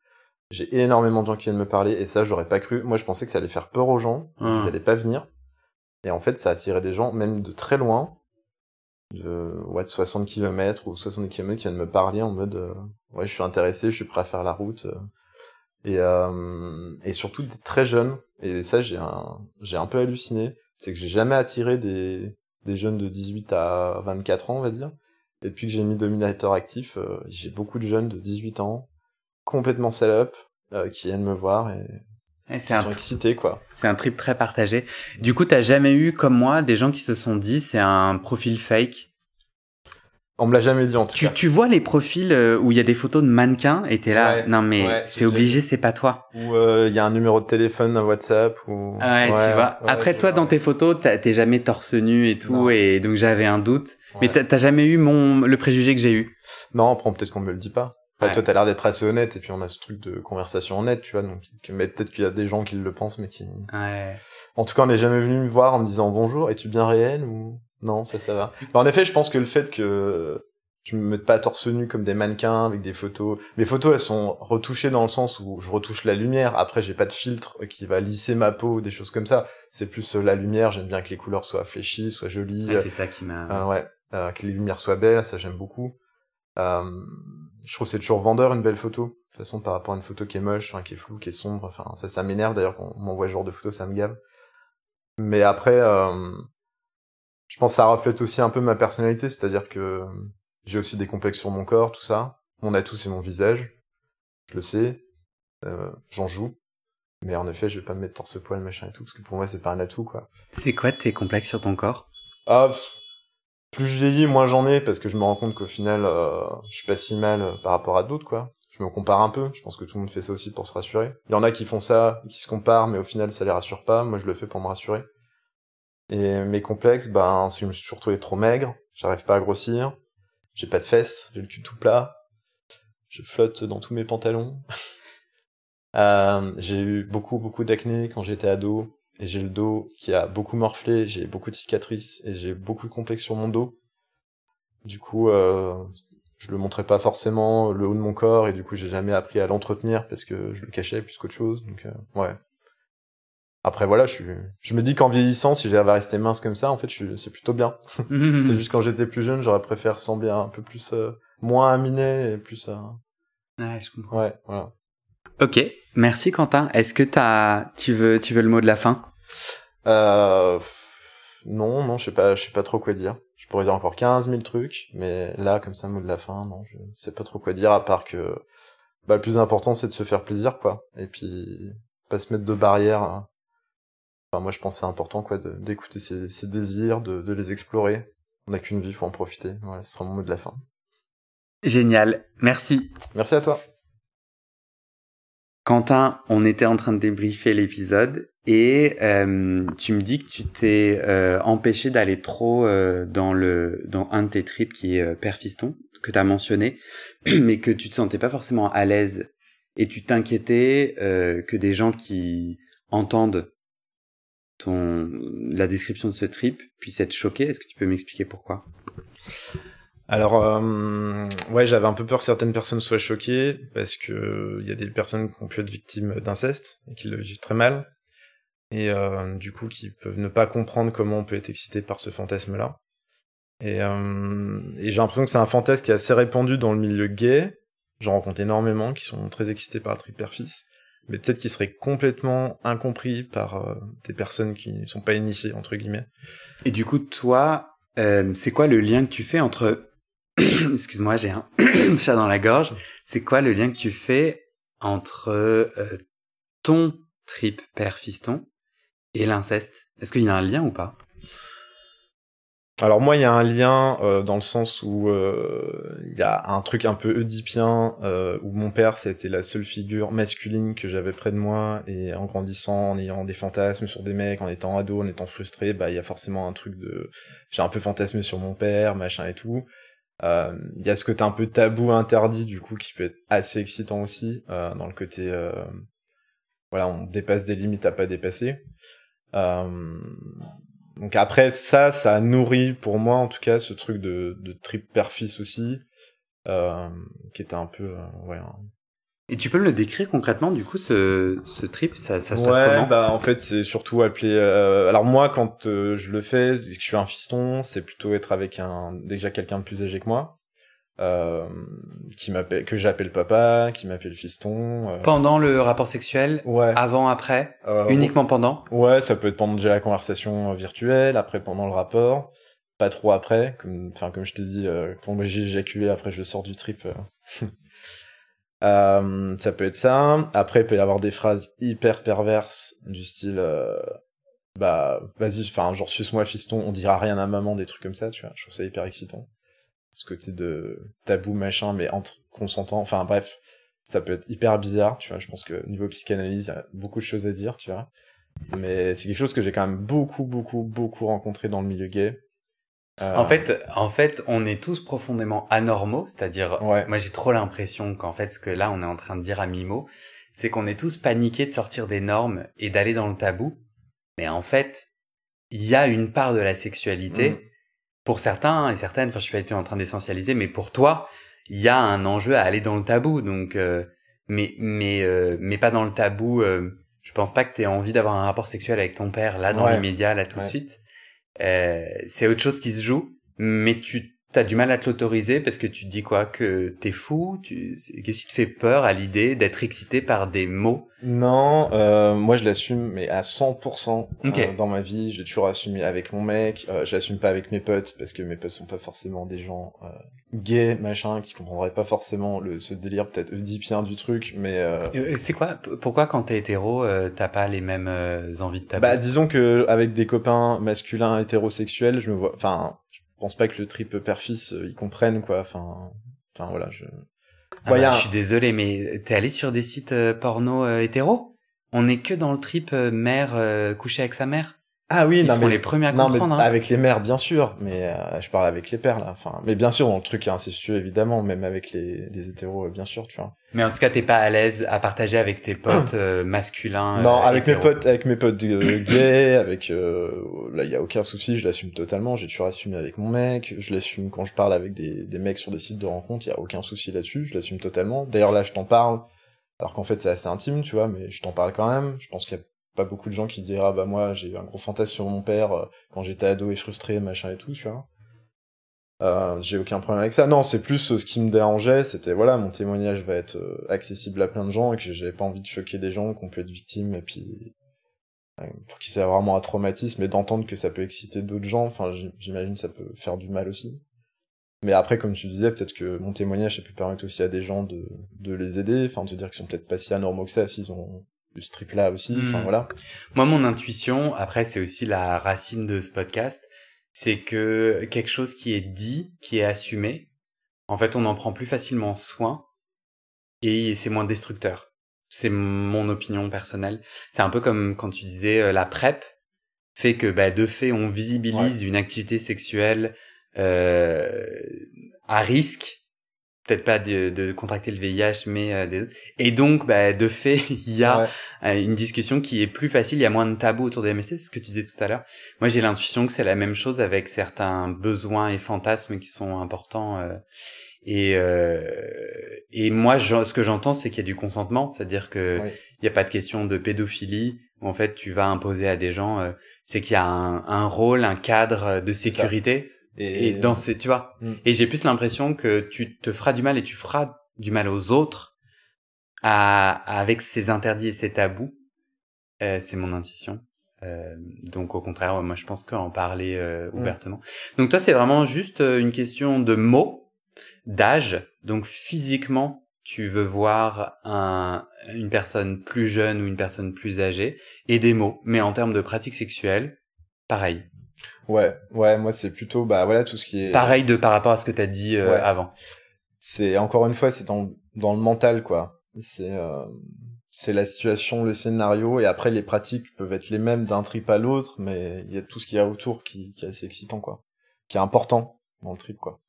j'ai énormément de gens qui viennent me parler, et ça, j'aurais pas cru. Moi, je pensais que ça allait faire peur aux gens, Ah. qu'ils allaient pas venir. Et en fait, ça a attiré des gens, même de très loin, de, ouais, de 60 km ou 70 km qui viennent me parler en mode, euh, ouais, je suis intéressé, je suis prêt à faire la route. euh. Et, euh, et surtout des très jeunes. Et ça, j'ai un, j'ai un peu halluciné. C'est que j'ai jamais attiré des, des jeunes de 18 à 24 ans, on va dire. Et depuis que j'ai mis Dominator actif, euh, j'ai beaucoup de jeunes de 18 ans, complètement sell-up, euh, qui viennent me voir et C'est un, sont excités, quoi. c'est un trip très partagé. Du coup, t'as jamais eu, comme moi, des gens qui se sont dit c'est un profil fake? On me l'a jamais dit, en tout Tu, cas. tu vois les profils euh, où il y a des photos de mannequins et t'es là, Ouais, non mais ouais, c'est obligé, c'est pas toi. Ou euh, il y a un numéro de téléphone, un WhatsApp, ou... Ouais, tu vois. Après, toi, vois, dans tes photos, t'as- t'es jamais torse nu et tout, Non. et donc j'avais un doute. Mais t'as t'as jamais eu mon le préjugé que j'ai eu? Non, après, peut-être qu'on me le dit pas. Enfin, Ouais. toi, t'as l'air d'être assez honnête, et puis on a ce truc de conversation honnête, tu vois, donc, mais peut-être qu'il y a des gens qui le pensent, mais qui... Ouais. En tout cas, on n'est jamais venu me voir en me disant bonjour, es-tu bien réel ou? Non, ça, ça va. Bah, en effet, je pense que le fait que je me mette pas torse nu comme des mannequins avec des photos, mes photos elles sont retouchées dans le sens où je retouche la lumière. Après, j'ai pas de filtre qui va lisser ma peau, des choses comme ça. C'est plus euh, la lumière. J'aime bien que les couleurs soient fléchies, soient jolies. Ouais, c'est ça qui m'a. Euh, ouais, euh, que les lumières soient belles, ça j'aime beaucoup. Euh, je trouve que c'est toujours vendeur une belle photo. De toute façon, par rapport à une photo qui est moche, enfin, qui est floue, qui est sombre, enfin, ça, ça m'énerve d'ailleurs quand on m'envoie ce genre de photo, ça me gave. Mais après, euh, je pense que ça reflète aussi un peu ma personnalité, c'est-à-dire que j'ai aussi des complexes sur mon corps, tout ça. Mon atout, c'est mon visage. Je le sais. Euh, J'en joue. Mais en effet, je vais pas me mettre torse-poil, machin et tout, parce que pour moi, c'est pas un atout, quoi. C'est quoi tes complexes sur ton corps? Ah, plus je vieillis, moins j'en ai, parce que je me rends compte qu'au final, euh, je suis pas si mal euh, par rapport à d'autres, quoi. Je me compare un peu, je pense que tout le monde fait ça aussi pour se rassurer. Il y en a qui font ça, qui se comparent, mais au final, ça les rassure pas. Moi, je le fais pour me rassurer. Et mes complexes, ben, je me suis trouvé trop maigre, j'arrive pas à grossir, j'ai pas de fesses, j'ai le cul tout plat, je flotte dans tous mes pantalons. Euh, j'ai eu beaucoup, beaucoup d'acné quand j'étais ado, et j'ai le dos qui a beaucoup morflé, j'ai beaucoup de cicatrices et j'ai beaucoup de complexes sur mon dos. Du coup, euh, je le montrais pas forcément le haut de mon corps et du coup j'ai jamais appris à l'entretenir parce que je le cachais plus qu'autre chose. Donc euh, ouais. Après voilà, je suis, je me dis qu'en vieillissant, si j'avais resté mince comme ça, en fait, je c'est plutôt bien. C'est juste quand j'étais plus jeune, j'aurais préféré ressembler un peu plus, euh, moins aminé et plus. euh, Ouais, je comprends. Ouais, voilà. Ok, merci Quentin. Est-ce que t'as, tu veux, tu veux le mot de la fin? Euh, non, non, je sais pas, je sais pas trop quoi dire. Je pourrais dire encore 15 000 trucs, mais là, comme ça, mot de la fin, non, je sais pas trop quoi dire, à part que, bah, le plus important, c'est de se faire plaisir, quoi. Et puis, pas se mettre de barrières. hein. Enfin, moi, je pense que c'est important, quoi, d'écouter ses, ses désirs, de, de les explorer. On n'a qu'une vie, faut en profiter. Voilà, ce sera mon mot de la fin. Génial, merci. Merci à toi. Quentin, on était en train de débriefer l'épisode et euh, tu me dis que tu t'es euh, empêché d'aller trop euh, dans le dans un de tes trips qui est euh, Père Fiston que tu as mentionné, mais que tu te sentais pas forcément à l'aise et tu t'inquiétais que des gens qui entendent ton la description de ce trip puissent être choqués. Est-ce que tu peux m'expliquer pourquoi? Alors, euh, ouais, j'avais un peu peur que certaines personnes soient choquées, parce que il y a des personnes qui ont pu être victimes d'inceste, et qui le vivent très mal, et euh, du coup, qui peuvent ne pas comprendre comment on peut être excité par ce fantasme-là. Et, euh, et j'ai l'impression que c'est un fantasme qui est assez répandu dans le milieu gay, J'en rencontre énormément qui sont très excités par la trip perfis, mais peut-être qu'ils seraient complètement incompris par euh, des personnes qui ne sont pas initiées entre guillemets. Et du coup, toi, euh, c'est quoi le lien que tu fais entre excuse-moi, j'ai un chat dans la gorge. C'est quoi le lien que tu fais entre euh, ton trip père fiston et l'inceste? Est-ce qu'il y a un lien ou pas? Alors moi, il y a un lien euh, dans le sens où euh, il y a un truc un peu oedipien où mon père, c'était la seule figure masculine que j'avais près de moi et en grandissant, en ayant des fantasmes sur des mecs, en étant ado, en étant frustré, bah il y a forcément un truc de j'ai un peu fantasmé sur mon père, machin et tout. Il y a ce côté un peu tabou, interdit du coup qui peut être assez excitant aussi dans le côté voilà on dépasse des limites à pas dépasser. Euh, donc après ça, ça nourrit pour moi en tout cas ce truc de, de trip père-fils aussi, euh, qui était un peu euh, ouais. Et tu peux le décrire concrètement du coup ce, ce trip, ça, ça se ouais, passe comment bah en fait c'est surtout appelé. Euh, alors moi quand euh, je le fais, je suis un fiston, c'est plutôt être avec un déjà quelqu'un de plus âgé que moi euh, qui m'appelle que j'appelle papa, qui m'appelle fiston. Euh. Pendant le rapport sexuel, ouais. avant, après, euh, uniquement pendant. Ouais, ça peut être pendant déjà la conversation virtuelle, après pendant le rapport, pas trop après. Comme, enfin comme je t'ai dit, quand j'ai éjaculé, après je sors du trip. ça peut être ça. Après, il peut y avoir des phrases hyper perverses du style. bah vas-y enfin genre suce-moi fiston on dira rien à maman des trucs comme ça tu vois je trouve ça hyper excitant ce côté de tabou machin, mais entre consentants, enfin bref, ça peut être hyper bizarre, tu vois, je pense que niveau psychanalyse, il y a beaucoup de choses à dire, tu vois. Mais c'est quelque chose que j'ai quand même beaucoup, beaucoup, beaucoup rencontré dans le milieu gay. Euh, en fait, en fait, on est tous profondément anormaux, c'est-à-dire, moi j'ai trop l'impression qu'en fait, ce que là on est en train de dire à Mimo, c'est qu'on est tous paniqués de sortir des normes et d'aller dans le tabou. Mais en fait, il y a une part de la sexualité mm pour certains et certaines, enfin je suis pas du tout en train d'essentialiser, mais pour toi, il y a un enjeu à aller dans le tabou. Donc, euh, mais mais euh, mais pas dans le tabou. Euh, je pense pas que tu aies envie d'avoir un rapport sexuel avec ton père là dans les médias là tout de suite. C'est autre chose qui se joue, mais tu t'as du mal à te l'autoriser parce que tu te dis quoi? Que t'es fou? Tu qu'est-ce qui te fait peur à l'idée d'être excité par des mots? Non euh, moi je l'assume mais à 100% euh, dans ma vie j'ai toujours assumé avec mon mec. Euh, j'assume pas avec mes potes parce que mes potes sont pas forcément des gens euh, gays machin qui comprendraient pas forcément le ce délire peut-être oedipien du truc mais euh, c'est quoi? Pourquoi quand t'es hétéro t'as pas les mêmes envies de ta bah disons que avec des copains masculins hétérosexuels je me vois enfin je pense pas que le trip père-fils euh, ils comprennent quoi. Enfin enfin voilà je ah bah, je suis désolé mais t'es allé sur des sites euh, porno euh, hétéro on est que dans le trip mère coucher avec sa mère? Ah oui, Ils non, mais les premiers à comprendre. Hein. Avec les mères, bien sûr, mais euh, je parle avec les pères là. Enfin, mais bien sûr dans le truc incestueux évidemment, même avec les, les hétéros, euh, bien sûr, tu vois. Mais en tout cas, t'es pas à l'aise à partager avec tes potes euh, masculins. Non, avec mes potes, avec mes potes gays, avec là, il y a aucun souci, je l'assume totalement. J'ai toujours assumé avec mon mec, je l'assume quand je parle avec des, des mecs sur des sites de rencontres, il y a aucun souci là-dessus, je l'assume totalement. D'ailleurs là, je t'en parle, alors qu'en fait c'est assez intime, tu vois, mais je t'en parle quand même. Je pense qu'il y a pas beaucoup de gens qui diraient ah bah moi j'ai eu un gros fantasme sur mon père euh, quand j'étais ado et frustré machin et tout tu vois. Euh, j'ai aucun problème avec ça. Non c'est plus euh, ce qui me dérangeait c'était voilà mon témoignage va être accessible à plein de gens et que j'avais pas envie de choquer des gens qu'on peut être victime et puis pour qu'ils aient vraiment un traumatisme et d'entendre que ça peut exciter d'autres gens. Enfin j'imagine ça peut faire du mal aussi. Mais après comme tu disais peut-être que mon témoignage ça peut permettre aussi à des gens de de les aider enfin de se dire qu'ils sont peut-être pas si anormaux que ça s'ils ont ce trip là aussi enfin hmm. voilà. Moi mon intuition après c'est aussi la racine de ce podcast c'est que quelque chose qui est dit qui est assumé en fait on en prend plus facilement soin et c'est moins destructeur. C'est mon opinion personnelle. C'est un peu comme quand tu disais euh, la PrEP fait que bah, de fait on visibilise une activité sexuelle euh, à risque peut-être pas de, de, contracter le VIH, mais euh, et donc bah, de fait il y a euh, une discussion qui est plus facile, il y a moins de tabous autour des MST, c'est ce que tu disais tout à l'heure. Moi j'ai l'intuition que c'est la même chose avec certains besoins et fantasmes qui sont importants. Euh, et et moi je, ce que j'entends c'est qu'il y a du consentement, c'est-à-dire que il n'y a pas de question de pédophilie où en fait tu vas imposer à des gens, c'est qu'il y a un, un, rôle, un cadre de sécurité et, dans ces, tu vois. Mm. Et j'ai plus l'impression que tu te feras du mal et tu feras du mal aux autres à, avec ses interdits et ses tabous. Euh, c'est mon intuition. Euh, donc au contraire, moi je pense qu'en parler euh, Mm. ouvertement. Donc toi c'est vraiment juste euh, une question de mots, d'âge. Donc physiquement, tu veux voir un, une personne plus jeune ou une personne plus âgée et des mots. Mais en termes de pratique sexuelle, pareil. Ouais, ouais, moi c'est plutôt bah voilà tout ce qui est Pareil de par rapport à ce que tu as dit euh, Ouais. avant. c'est encore une fois c'est dans dans le mental quoi. C'est euh, c'est la situation, le scénario et après les pratiques peuvent être les mêmes d'un trip à l'autre mais il y a tout ce qu'il y a autour qui qui est assez excitant quoi. Qui est important dans le trip quoi.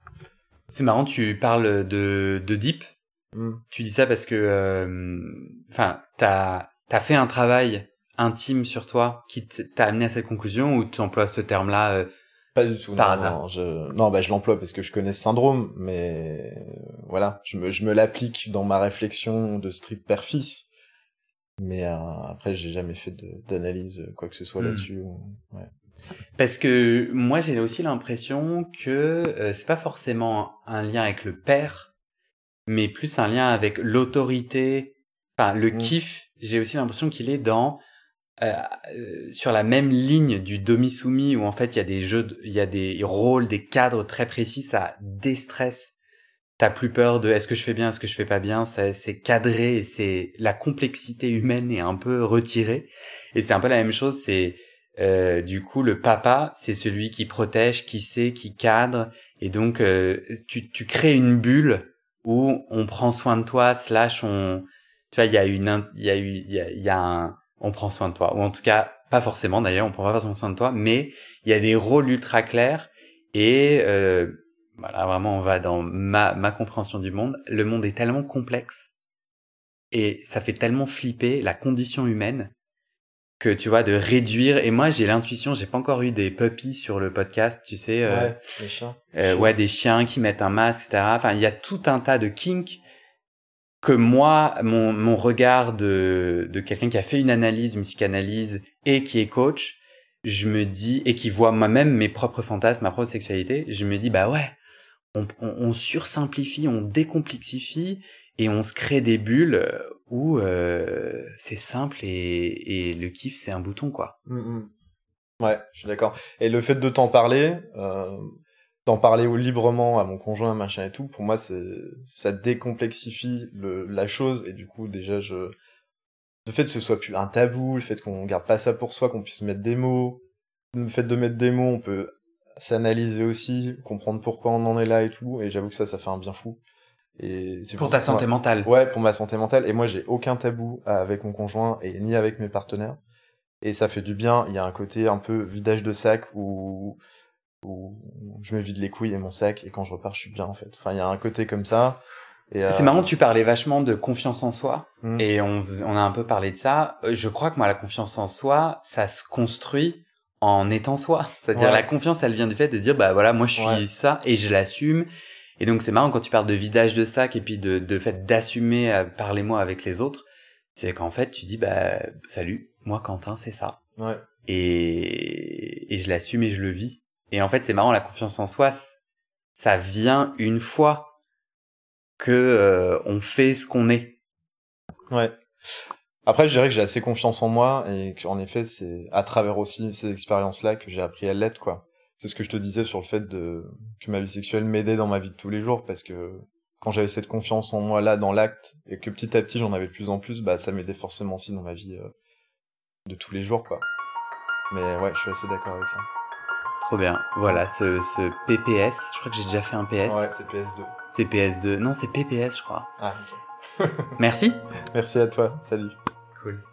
C'est marrant, tu parles de, de deep. Mm. Tu dis ça parce que, euh, enfin, t'as as fait un travail intime sur toi qui t'a amené à cette conclusion ou tu emploies ce terme-là euh, Pas du tout. Par non, hasard? Non, je, non, bah, je l'emploie parce que je connais ce syndrome, mais euh, voilà, je me, je me l'applique dans ma réflexion de strip père-fils. Mais euh, après, j'ai jamais fait d'analyse, euh, quoi que ce soit Hmm. là-dessus. ou- Ouais. Parce que moi j'ai aussi l'impression que euh, c'est pas forcément un lien avec le père, mais plus un lien avec l'autorité. Enfin, le Mm. kiff, j'ai aussi l'impression qu'il est dans euh, euh, sur la même ligne du demi-soumis où en fait il y a des jeux, il y a des rôles, des cadres très précis, ça déstresse. T'as plus peur de est-ce que je fais bien, est-ce que je fais pas bien, c'est cadré c'est la complexité humaine est un peu retirée. Et c'est un peu la même chose, c'est euh, du coup, le papa, c'est celui qui protège, qui sait, qui cadre, et donc euh, tu, tu crées une bulle où on prend soin de toi, slash on, tu vois, il y a une, il y a eu, il y a, y a un, on prend soin de toi, ou en tout cas pas forcément d'ailleurs, on prend pas forcément soin de toi, mais il y a des rôles ultra clairs et euh, voilà, vraiment on va dans ma ma compréhension du monde. Le monde est tellement complexe et ça fait tellement flipper la condition humaine que tu vois de réduire et moi j'ai l'intuition j'ai pas encore eu des puppies sur le podcast tu sais euh, Ouais, les chiens. euh, ouais des chiens qui mettent un masque etc enfin il y a tout un tas de kinks que moi mon mon regard de de quelqu'un qui a fait une analyse une psychanalyse et qui est coach je me dis et qui voit moi-même mes propres fantasmes ma propre sexualité je me dis bah ouais on, on, on sursimplifie on décomplexifie et on se crée des bulles euh, où euh, c'est simple et, et le kiff c'est un bouton quoi. Mm, mm. Ouais, je suis d'accord. Et le fait de t'en parler, euh, d'en parler librement à mon conjoint, machin et tout, pour moi, c'est ça décomplexifie le, la chose et du coup, déjà, je le fait que ce soit plus un tabou, le fait qu'on garde pas ça pour soi, qu'on puisse mettre des mots, le fait de mettre des mots, on peut s'analyser aussi, comprendre pourquoi on en est là et tout. Et j'avoue que ça, ça fait un bien fou. Et c'est Pour ta moi- santé mentale. Ouais, pour ma santé mentale. Et moi, j'ai aucun tabou avec mon conjoint et ni avec mes partenaires. Et ça fait du bien. Il y a un côté un peu vidage de sac où, où je me vide les couilles et mon sac et quand je repars, je suis bien, en fait. Enfin, il y a un côté comme ça. Et, C'est euh, marrant, tu parlais vachement de confiance en soi Mm. et on, a un peu parlé de ça. Euh, Je crois que moi, la confiance en soi, ça se construit en étant soi. C'est-à-dire Ouais. la confiance, elle vient du fait de dire, bah voilà, moi je suis Ouais. ça et je l'assume. Et donc c'est marrant quand tu parles de vidage de sac et puis de, de fait d'assumer euh, par les mots avec les autres. C'est qu'en fait, tu dis, bah salut, moi Quentin, c'est ça. Ouais. et, et je l'assume et je le vis. Et en fait, c'est marrant, la confiance en soi, ça vient une fois que euh, on fait ce qu'on est. Ouais. Après, je dirais que j'ai assez confiance en moi et qu'en effet, c'est à travers aussi ces expériences-là que j'ai appris à l'être, quoi. C'est ce que je te disais sur le fait de que ma vie sexuelle m'aidait dans ma vie de tous les jours parce que quand j'avais cette confiance en moi là dans l'acte et que petit à petit j'en avais de plus en plus, bah ça m'aidait forcément aussi dans ma vie euh, de tous les jours, quoi. Mais ouais, je suis assez d'accord avec ça. Trop bien. Voilà, ce, ce PPS. Je crois que j'ai déjà fait un PS. Ouais, c'est PS2. C'est PS2. Non, c'est PPS, je crois. Ah, ok. Merci. Merci à toi. Salut. Cool.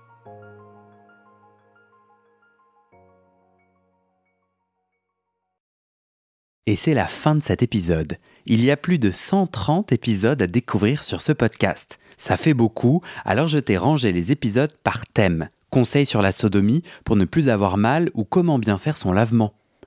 Et c'est la fin de cet épisode. Il y a plus de 130 épisodes à découvrir sur ce podcast. Ça fait beaucoup, alors je t'ai rangé les épisodes par thème. Conseils sur la sodomie pour ne plus avoir mal ou comment bien faire son lavement.